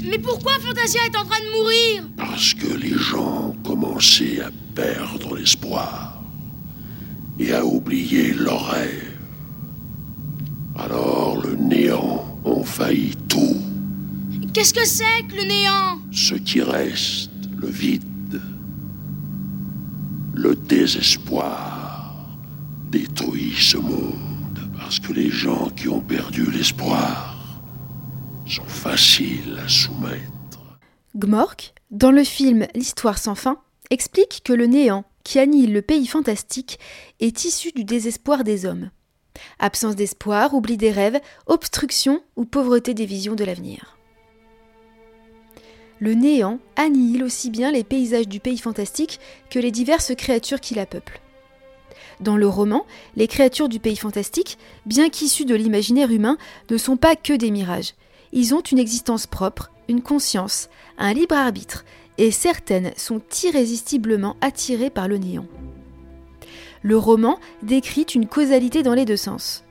Mais pourquoi Fantasia est en train de mourir? Parce que les gens ont commencé à perdre l'espoir et à oublier leurs rêves. Alors le néant envahit tout, Qu'est-ce que c'est que le néant? Ce qui reste, le vide, le désespoir détruit ce monde parce que les gens qui ont perdu l'espoir sont faciles à soumettre. Gmork, dans le film L'histoire sans fin, explique que le néant qui annihile le pays fantastique est issu du désespoir des hommes. Absence d'espoir, oubli des rêves, obstruction ou pauvreté des visions de l'avenir. Le néant annihile aussi bien les paysages du pays fantastique que les diverses créatures qui la peuplent. Dans le roman, les créatures du pays fantastique, bien qu'issues de l'imaginaire humain, ne sont pas que des mirages. Ils ont une existence propre, une conscience, un libre arbitre, et certaines sont irrésistiblement attirées par le néant. Le roman décrit une causalité dans les deux sens.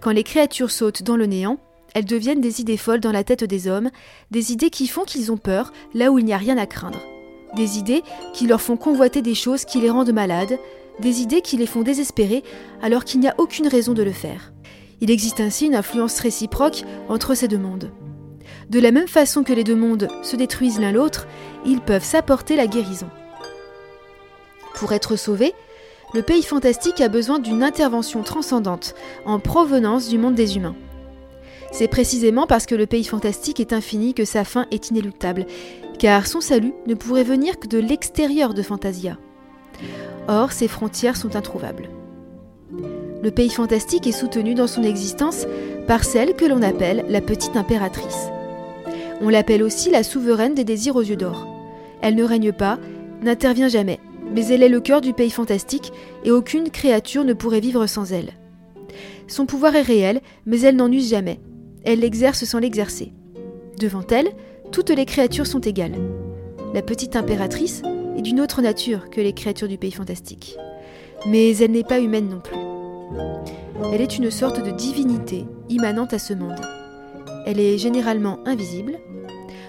Quand les créatures sautent dans le néant, elles deviennent des idées folles dans la tête des hommes, des idées qui font qu'ils ont peur là où il n'y a rien à craindre, des idées qui leur font convoiter des choses qui les rendent malades, des idées qui les font désespérer alors qu'il n'y a aucune raison de le faire. Il existe ainsi une influence réciproque entre ces deux mondes. De la même façon que les deux mondes se détruisent l'un l'autre, ils peuvent s'apporter la guérison. Pour être sauvé, le pays fantastique a besoin d'une intervention transcendante en provenance du monde des humains. C'est précisément parce que le pays fantastique est infini que sa fin est inéluctable, car son salut ne pourrait venir que de l'extérieur de Fantasia. Or, ses frontières sont introuvables. Le pays fantastique est soutenu dans son existence par celle que l'on appelle la petite impératrice. On l'appelle aussi la souveraine des désirs aux yeux d'or. Elle ne règne pas, n'intervient jamais, mais elle est le cœur du pays fantastique et aucune créature ne pourrait vivre sans elle. Son pouvoir est réel, mais elle n'en use jamais. Elle l'exerce sans l'exercer. Devant elle, toutes les créatures sont égales. La petite impératrice est d'une autre nature que les créatures du pays fantastique. Mais elle n'est pas humaine non plus. Elle est une sorte de divinité immanente à ce monde. Elle est généralement invisible.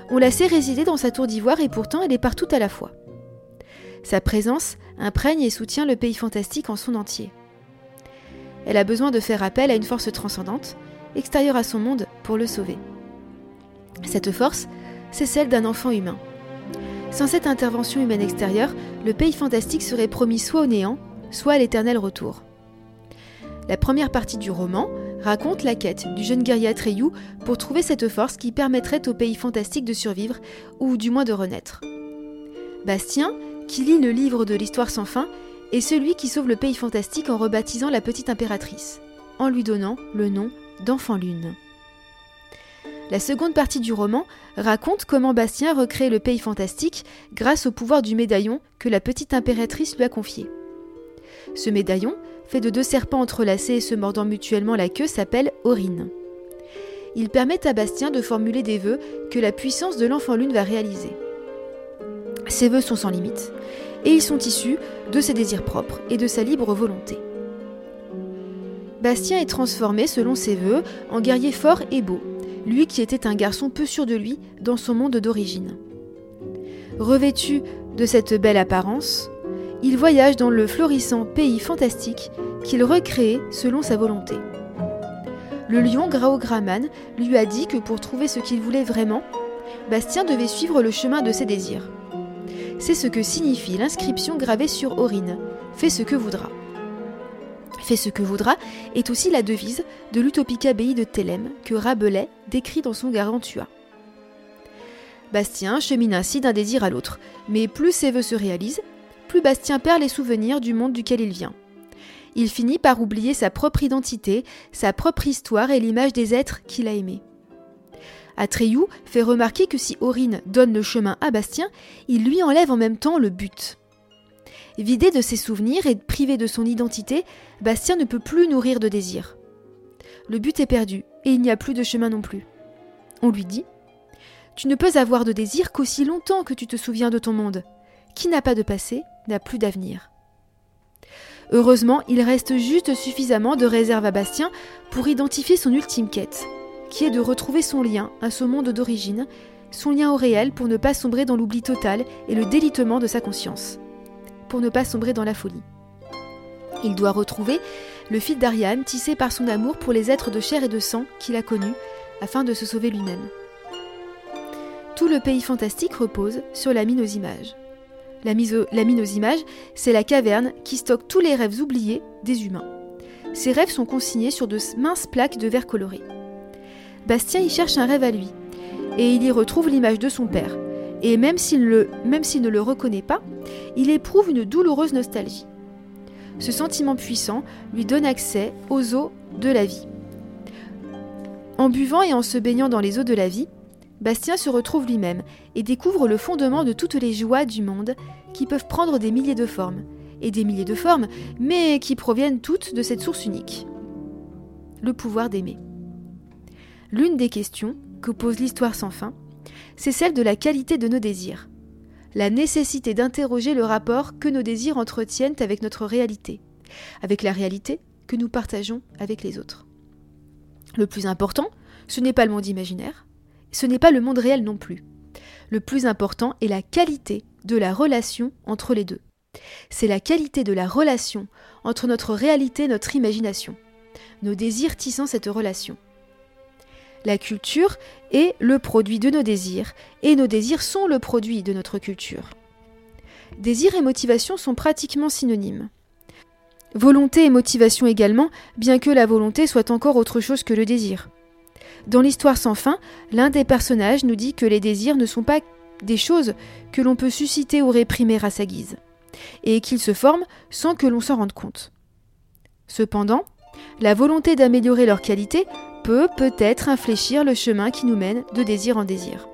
On la sait résider dans sa tour d'ivoire et pourtant elle est partout à la fois. Sa présence imprègne et soutient le pays fantastique en son entier. Elle a besoin de faire appel à une force transcendante, extérieure à son monde, pour le sauver. Cette force, c'est celle d'un enfant humain. Sans cette intervention humaine extérieure, le pays fantastique serait promis soit au néant, soit à l'éternel retour. La première partie du roman raconte la quête du jeune guerrier Atreyu pour trouver cette force qui permettrait au pays fantastique de survivre, ou du moins de renaître. Bastien, qui lit le livre de l'histoire sans fin, est celui qui sauve le pays fantastique en rebaptisant la petite impératrice, en lui donnant le nom d'Enfant Lune. La seconde partie du roman raconte comment Bastien recrée le pays fantastique grâce au pouvoir du médaillon que la petite impératrice lui a confié. Ce médaillon, fait de deux serpents entrelacés et se mordant mutuellement la queue, s'appelle Aurine. Il permet à Bastien de formuler des vœux que la puissance de l'enfant lune va réaliser. Ces vœux sont sans limite, et ils sont issus de ses désirs propres et de sa libre volonté. Bastien est transformé, selon ses vœux, en guerrier fort et beau, lui qui était un garçon peu sûr de lui dans son monde d'origine. Revêtu de cette belle apparence, il voyage dans le florissant pays fantastique qu'il recrée selon sa volonté. Le lion Graograman lui a dit que pour trouver ce qu'il voulait vraiment, Bastien devait suivre le chemin de ses désirs. C'est ce que signifie l'inscription gravée sur Aurine Fais ce que voudra. Fais ce que voudra est aussi la devise de l'utopique abbaye de Thélème que Rabelais décrit dans son Garantua. Bastien chemine ainsi d'un désir à l'autre, mais plus ses vœux se réalisent, plus Bastien perd les souvenirs du monde duquel il vient. Il finit par oublier sa propre identité, sa propre histoire et l'image des êtres qu'il a aimés. Atreyu fait remarquer que si Aurine donne le chemin à Bastien, il lui enlève en même temps le but. Vidé de ses souvenirs et privé de son identité, Bastien ne peut plus nourrir de désir. Le but est perdu et il n'y a plus de chemin non plus. On lui dit Tu ne peux avoir de désir qu'aussi longtemps que tu te souviens de ton monde. Qui n'a pas de passé n'a plus d'avenir. Heureusement, il reste juste suffisamment de réserve à Bastien pour identifier son ultime quête, qui est de retrouver son lien à ce monde d'origine, son lien au réel pour ne pas sombrer dans l'oubli total et le délitement de sa conscience, pour ne pas sombrer dans la folie. Il doit retrouver le fil d'Ariane tissé par son amour pour les êtres de chair et de sang qu'il a connus, afin de se sauver lui-même. Tout le pays fantastique repose sur la mine aux images. La, mine aux images, c'est la caverne qui stocke tous les rêves oubliés des humains. Ces rêves sont consignés sur de minces plaques de verre coloré. Bastien y cherche un rêve à lui, et il y retrouve l'image de son père. Et même s'il, ne le reconnaît pas, il éprouve une douloureuse nostalgie. Ce sentiment puissant lui donne accès aux eaux de la vie. En buvant et en se baignant dans les eaux de la vie, Bastien se retrouve lui-même et découvre le fondement de toutes les joies du monde qui peuvent prendre des milliers de formes, et des milliers de formes, mais qui proviennent toutes de cette source unique. Le pouvoir d'aimer. L'une des questions que pose l'histoire sans fin, c'est celle de la qualité de nos désirs, la nécessité d'interroger le rapport que nos désirs entretiennent avec notre réalité, avec la réalité que nous partageons avec les autres. Le plus important, ce n'est pas le monde imaginaire, ce n'est pas le monde réel non plus. Le plus important est la qualité de la relation entre les deux. C'est la qualité de la relation entre notre réalité et notre imagination, nos désirs tissant cette relation. La culture est le produit de nos désirs, et nos désirs sont le produit de notre culture. Désir et motivation sont pratiquement synonymes. Volonté et motivation également, bien que la volonté soit encore autre chose que le désir. Dans l'histoire sans fin, l'un des personnages nous dit que les désirs ne sont pas des choses que l'on peut susciter ou réprimer à sa guise, et qu'ils se forment sans que l'on s'en rende compte. Cependant, la volonté d'améliorer leur qualité peut peut-être infléchir le chemin qui nous mène de désir en désir.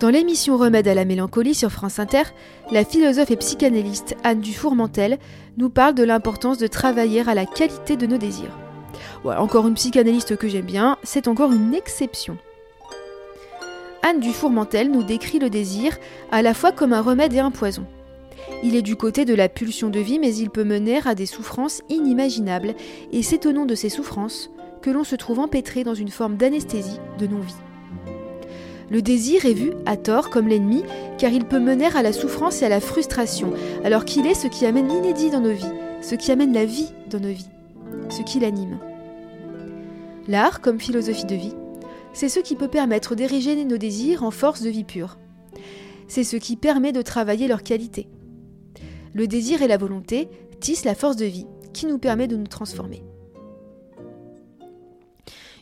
Dans l'émission Remède à la mélancolie sur France Inter, la philosophe et psychanalyste Anne Dufourmentel nous parle de l'importance de travailler à la qualité de nos désirs encore une psychanalyste que j'aime bien, c'est encore une exception. Anne Dufourmentel nous décrit le désir à la fois comme un remède et un poison. Il est du côté de la pulsion de vie, mais il peut mener à des souffrances inimaginables, et c'est au nom de ces souffrances que l'on se trouve empêtré dans une forme d'anesthésie de non-vie. Le désir est vu, à tort, comme l'ennemi, car il peut mener à la souffrance et à la frustration, alors qu'il est ce qui amène l'inédit dans nos vies, ce qui amène la vie dans nos vies, ce qui l'anime. L'art, comme philosophie de vie, c'est ce qui peut permettre d'ériger nos désirs en force de vie pure. C'est ce qui permet de travailler leur qualité. Le désir et la volonté tissent la force de vie qui nous permet de nous transformer.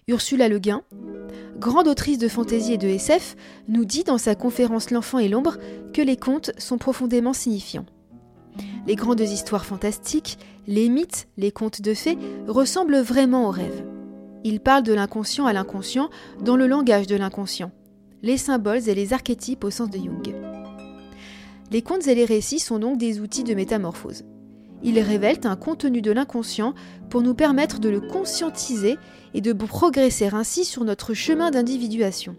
Ursula Le Guin, grande autrice de fantaisie et de SF, nous dit dans sa conférence L'enfant et l'ombre que les contes sont profondément signifiants. Les grandes histoires fantastiques, les mythes, les contes de fées ressemblent vraiment aux rêves. Il parle de l'inconscient à l'inconscient dans le langage de l'inconscient, les symboles et les archétypes au sens de Jung. Les contes et les récits sont donc des outils de métamorphose. Ils révèlent un contenu de l'inconscient pour nous permettre de le conscientiser et de progresser ainsi sur notre chemin d'individuation.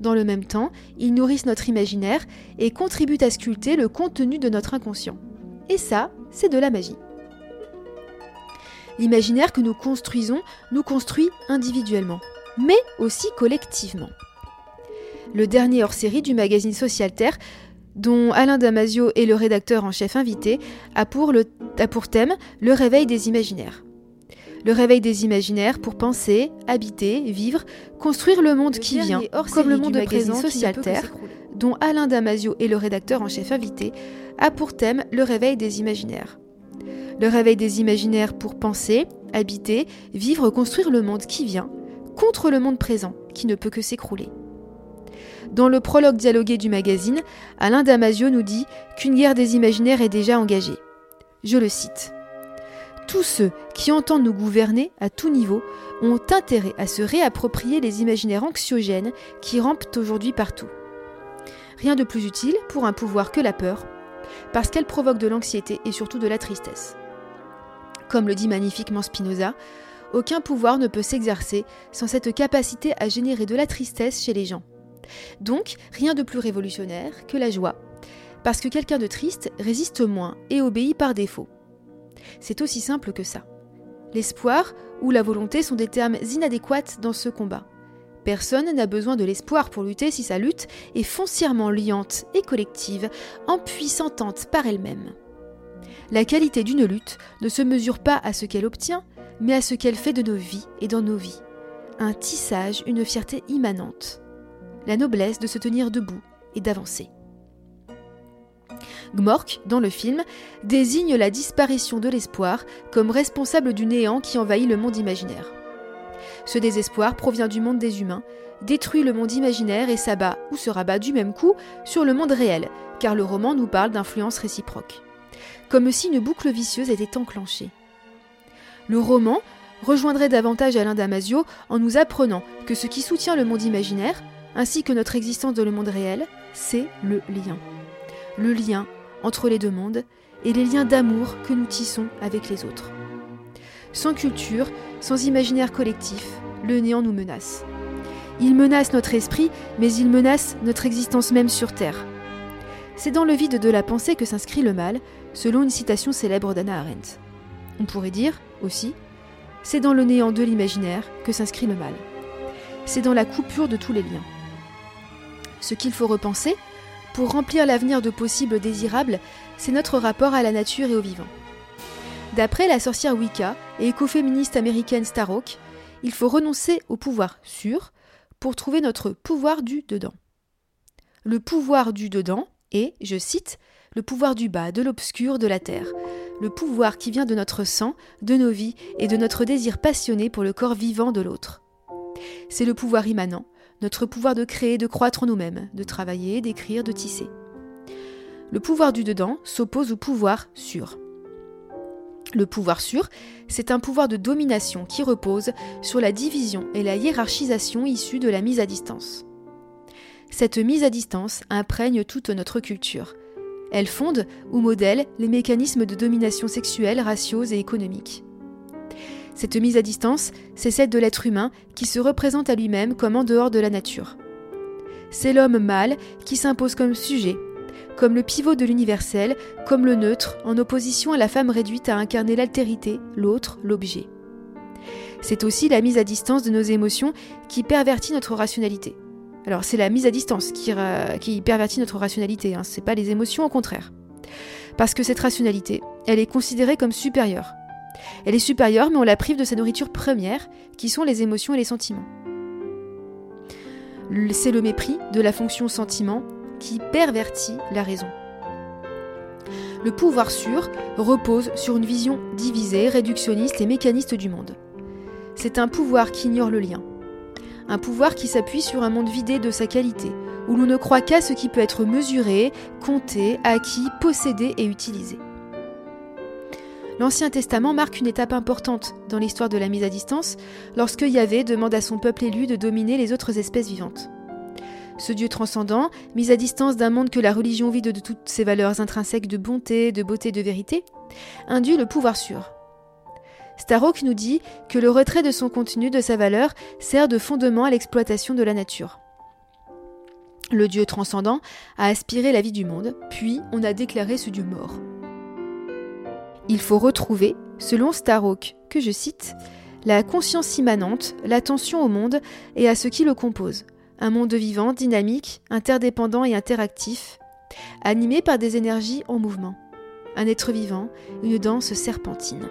Dans le même temps, ils nourrissent notre imaginaire et contribuent à sculpter le contenu de notre inconscient. Et ça, c'est de la magie. L'imaginaire que nous construisons nous construit individuellement, mais aussi collectivement. Le dernier hors-série du magazine Social Terre, dont Alain Damasio est le rédacteur en chef invité, a pour, a pour thème le réveil des imaginaires. Le réveil des imaginaires pour penser, habiter, vivre, construire le monde qui vient, comme le monde présent Social Terre, dont Alain Damasio est le rédacteur en chef invité, a pour thème le réveil des imaginaires le réveil des imaginaires pour penser, habiter, vivre, construire le monde qui vient, contre le monde présent qui ne peut que s'écrouler. Dans le prologue dialogué du magazine, Alain Damasio nous dit qu'une guerre des imaginaires est déjà engagée. Je le cite. Tous ceux qui entendent nous gouverner à tout niveau ont intérêt à se réapproprier les imaginaires anxiogènes qui rampent aujourd'hui partout. Rien de plus utile pour un pouvoir que la peur, parce qu'elle provoque de l'anxiété et surtout de la tristesse. Comme le dit magnifiquement Spinoza, aucun pouvoir ne peut s'exercer sans cette capacité à générer de la tristesse chez les gens. Donc, rien de plus révolutionnaire que la joie, parce que quelqu'un de triste résiste moins et obéit par défaut. C'est aussi simple que ça. L'espoir ou la volonté sont des termes inadéquats dans ce combat. Personne n'a besoin de l'espoir pour lutter si sa lutte est foncièrement liante et collective, empuissantante par elle-même. La qualité d'une lutte ne se mesure pas à ce qu'elle obtient, mais à ce qu'elle fait de nos vies et dans nos vies. Un tissage, une fierté immanente. La noblesse de se tenir debout et d'avancer. Gmork, dans le film, désigne la disparition de l'espoir comme responsable du néant qui envahit le monde imaginaire. Ce désespoir provient du monde des humains, détruit le monde imaginaire et s'abat ou se rabat du même coup sur le monde réel, car le roman nous parle d'influence réciproque. Comme si une boucle vicieuse était enclenchée. Le roman rejoindrait davantage Alain Damasio en nous apprenant que ce qui soutient le monde imaginaire, ainsi que notre existence dans le monde réel, c'est le lien. Le lien entre les deux mondes et les liens d'amour que nous tissons avec les autres. Sans culture, sans imaginaire collectif, le néant nous menace. Il menace notre esprit, mais il menace notre existence même sur Terre. C'est dans le vide de la pensée que s'inscrit le mal, selon une citation célèbre d'Anna Arendt. On pourrait dire, aussi, c'est dans le néant de l'imaginaire que s'inscrit le mal. C'est dans la coupure de tous les liens. Ce qu'il faut repenser, pour remplir l'avenir de possibles désirables, c'est notre rapport à la nature et au vivant. D'après la sorcière Wicca et écoféministe américaine Starhawk, il faut renoncer au pouvoir sûr pour trouver notre pouvoir du dedans. Le pouvoir du dedans est, je cite, le pouvoir du bas, de l'obscur, de la terre, le pouvoir qui vient de notre sang, de nos vies et de notre désir passionné pour le corps vivant de l'autre. C'est le pouvoir immanent, notre pouvoir de créer, de croître nous-mêmes, de travailler, d'écrire, de tisser. Le pouvoir du dedans s'oppose au pouvoir sûr. Le pouvoir sûr, c'est un pouvoir de domination qui repose sur la division et la hiérarchisation issue de la mise à distance. Cette mise à distance imprègne toute notre culture. Elle fonde ou modèle les mécanismes de domination sexuelle, raciaux et économiques. Cette mise à distance, c'est celle de l'être humain qui se représente à lui-même comme en dehors de la nature. C'est l'homme mâle qui s'impose comme sujet, comme le pivot de l'universel, comme le neutre, en opposition à la femme réduite à incarner l'altérité, l'autre, l'objet. C'est aussi la mise à distance de nos émotions qui pervertit notre rationalité. Alors c'est la mise à distance qui, pervertit notre rationalité, hein, c'est pas les émotions au contraire. Parce que cette rationalité, elle est considérée comme supérieure. Elle est supérieure, mais on la prive de sa nourriture première, qui sont les émotions et les sentiments. C'est le mépris de la fonction sentiment qui pervertit la raison. Le pouvoir sûr repose sur une vision divisée, réductionniste et mécaniste du monde. C'est un pouvoir qui ignore le lien. Un pouvoir qui s'appuie sur un monde vidé de sa qualité, où l'on ne croit qu'à ce qui peut être mesuré, compté, acquis, possédé et utilisé. L'Ancien Testament marque une étape importante dans l'histoire de la mise à distance lorsque Yahvé demande à son peuple élu de dominer les autres espèces vivantes. Ce Dieu transcendant, mis à distance d'un monde que la religion vide de toutes ses valeurs intrinsèques de bonté, de beauté, de vérité, induit le pouvoir sûr. Starhawk nous dit que le retrait de son contenu, de sa valeur, sert de fondement à l'exploitation de la nature. Le Dieu transcendant a aspiré la vie du monde, puis on a déclaré ce Dieu mort. Il faut retrouver, selon Starhawk, que je cite, la conscience immanente, l'attention au monde et à ce qui le compose, un monde vivant, dynamique, interdépendant et interactif, animé par des énergies en mouvement. Un être vivant, une danse serpentine.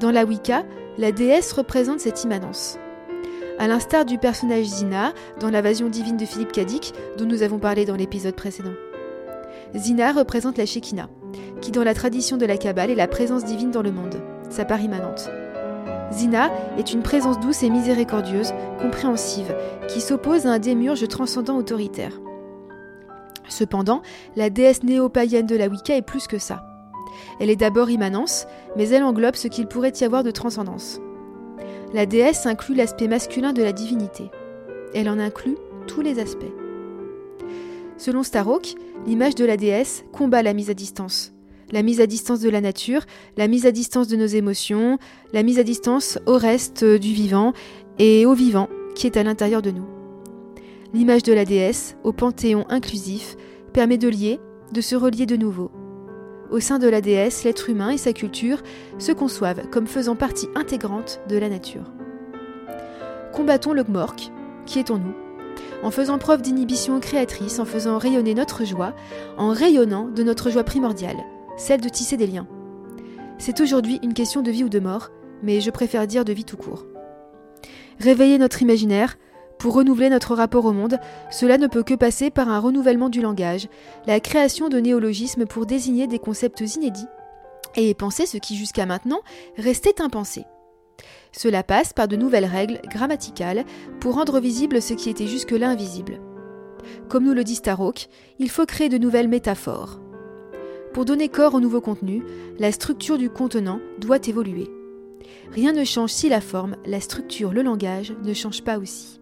Dans la Wicca, la déesse représente cette immanence. À l'instar du personnage Zina dans l'invasion divine de Philippe Kadik, dont nous avons parlé dans l'épisode précédent. Zina représente la Shekinah, qui dans la tradition de la Kabbale est la présence divine dans le monde, sa part immanente. Zina est une présence douce et miséricordieuse, compréhensive, qui s'oppose à un démiurge transcendant autoritaire. Cependant, la déesse néo-païenne de la Wicca est plus que ça. Elle est d'abord immanence, mais elle englobe ce qu'il pourrait y avoir de transcendance. La déesse inclut l'aspect masculin de la divinité. Elle en inclut tous les aspects. Selon Starhawk, l'image de la déesse combat la mise à distance. La mise à distance de la nature, la mise à distance de nos émotions, la mise à distance au reste du vivant et au vivant qui est à l'intérieur de nous. L'image de la déesse, au panthéon inclusif, permet de lier, de se relier de nouveau. Au sein de la déesse, l'être humain et sa culture se conçoivent comme faisant partie intégrante de la nature. Combattons le gmork, qui est en nous, en faisant preuve d'inhibition créatrice, en faisant rayonner notre joie, en rayonnant de notre joie primordiale, celle de tisser des liens. C'est aujourd'hui une question de vie ou de mort, mais je préfère dire de vie tout court. Réveiller notre imaginaire, pour renouveler notre rapport au monde, cela ne peut que passer par un renouvellement du langage, la création de néologismes pour désigner des concepts inédits et penser ce qui jusqu'à maintenant restait impensé. Cela passe par de nouvelles règles grammaticales pour rendre visible ce qui était jusque-là invisible. Comme nous le dit Starhawk, il faut créer de nouvelles métaphores. Pour donner corps au nouveau contenu, la structure du contenant doit évoluer. Rien ne change si la forme, la structure, le langage ne changent pas aussi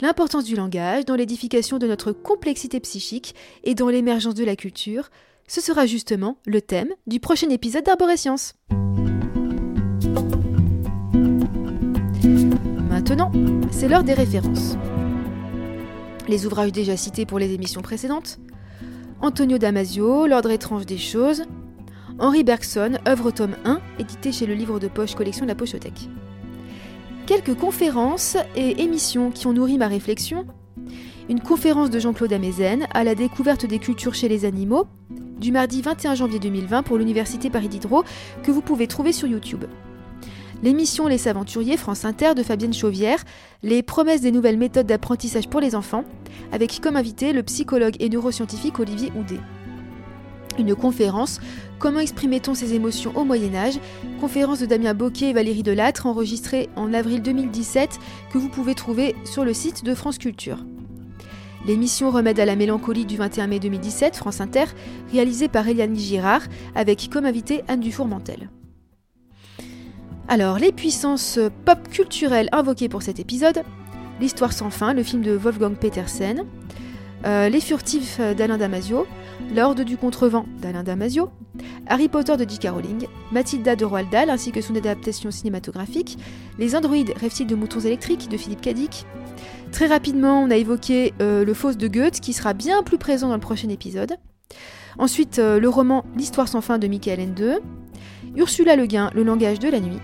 l'importance du langage dans l'édification de notre complexité psychique et dans l'émergence de la culture, ce sera justement le thème du prochain épisode d'Arborescience. Maintenant, c'est l'heure des références. Les ouvrages déjà cités pour les émissions précédentes Antonio Damasio, L'ordre étrange des choses, Henri Bergson, œuvre tome 1, édité chez le livre de poche collection La Pochothèque quelques conférences et émissions qui ont nourri ma réflexion. Une conférence de Jean-Claude Amezen à la découverte des cultures chez les animaux, du mardi 21 janvier 2020 pour l'Université Paris Diderot, que vous pouvez trouver sur YouTube. L'émission Les Aventuriers France Inter de Fabienne Chauvière, les promesses des nouvelles méthodes d'apprentissage pour les enfants, avec comme invité le psychologue et neuroscientifique Olivier Houdet une conférence Comment exprimait-on ses émotions au Moyen Âge Conférence de Damien Boquet et Valérie Delattre enregistrée en avril 2017 que vous pouvez trouver sur le site de France Culture. L'émission Remède à la mélancolie du 21 mai 2017, France Inter, réalisée par Eliane Girard, avec comme invité Anne Dufour-Mantel. Alors, les puissances pop culturelles invoquées pour cet épisode L'Histoire sans fin, le film de Wolfgang Petersen, euh, Les Furtifs d'Alain Damasio, L'Ordre du Contrevent d'Alain Damasio, Harry Potter de J.K. Rowling, Mathilda de Roald Dahl ainsi que son adaptation cinématographique, Les Androïdes rêvent de moutons électriques de Philippe Cadic. Très rapidement, on a évoqué euh, Le Fausse de Goethe qui sera bien plus présent dans le prochain épisode. Ensuite, euh, le roman L'Histoire sans fin de Michael N2, Ursula Le Guin, Le langage de la nuit,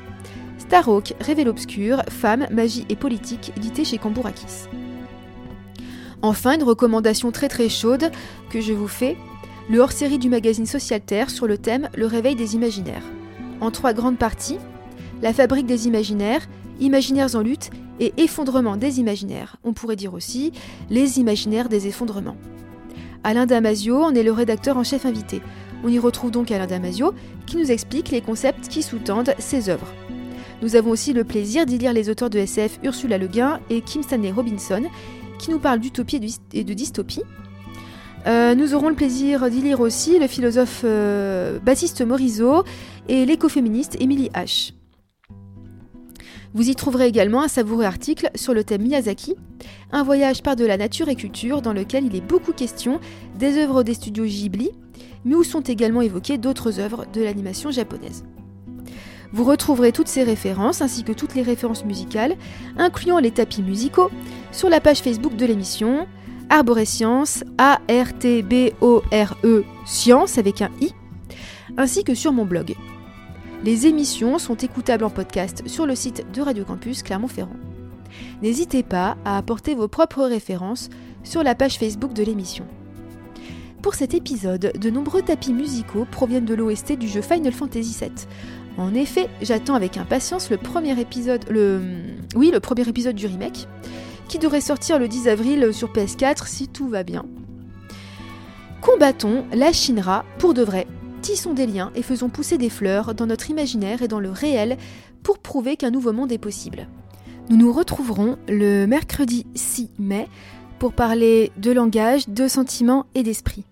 Starhawk, Révèle obscur, Femme, magie et politique, édité chez Cambourakis. Enfin, une recommandation très très chaude que je vous fais, le hors-série du magazine Social Terre sur le thème Le réveil des imaginaires. En trois grandes parties, la fabrique des imaginaires, imaginaires en lutte et effondrement des imaginaires. On pourrait dire aussi les imaginaires des effondrements. Alain Damasio en est le rédacteur en chef invité. On y retrouve donc Alain Damasio qui nous explique les concepts qui sous-tendent ses œuvres. Nous avons aussi le plaisir d'y lire les auteurs de SF Ursula Le Guin et Kim Stanley Robinson qui nous parle d'utopie et de dystopie. Euh, nous aurons le plaisir d'y lire aussi le philosophe euh, Baptiste Morisot et l'écoféministe Émilie H. Vous y trouverez également un savoureux article sur le thème Miyazaki, un voyage par de la nature et culture dans lequel il est beaucoup question des œuvres des studios Ghibli, mais où sont également évoquées d'autres œuvres de l'animation japonaise. Vous retrouverez toutes ces références ainsi que toutes les références musicales, incluant les tapis musicaux, sur la page Facebook de l'émission Arborescience, A-R-T-B-O-R-E, Science avec un I, ainsi que sur mon blog. Les émissions sont écoutables en podcast sur le site de Radio Campus Clermont-Ferrand. N'hésitez pas à apporter vos propres références sur la page Facebook de l'émission. Pour cet épisode, de nombreux tapis musicaux proviennent de l'OST du jeu Final Fantasy VII, en effet, j'attends avec impatience le premier épisode, le, oui, le premier épisode du remake, qui devrait sortir le 10 avril sur PS4 si tout va bien. Combattons la Shinra pour de vrai. tissons des liens et faisons pousser des fleurs dans notre imaginaire et dans le réel pour prouver qu'un nouveau monde est possible. Nous nous retrouverons le mercredi 6 mai pour parler de langage, de sentiments et d'esprit.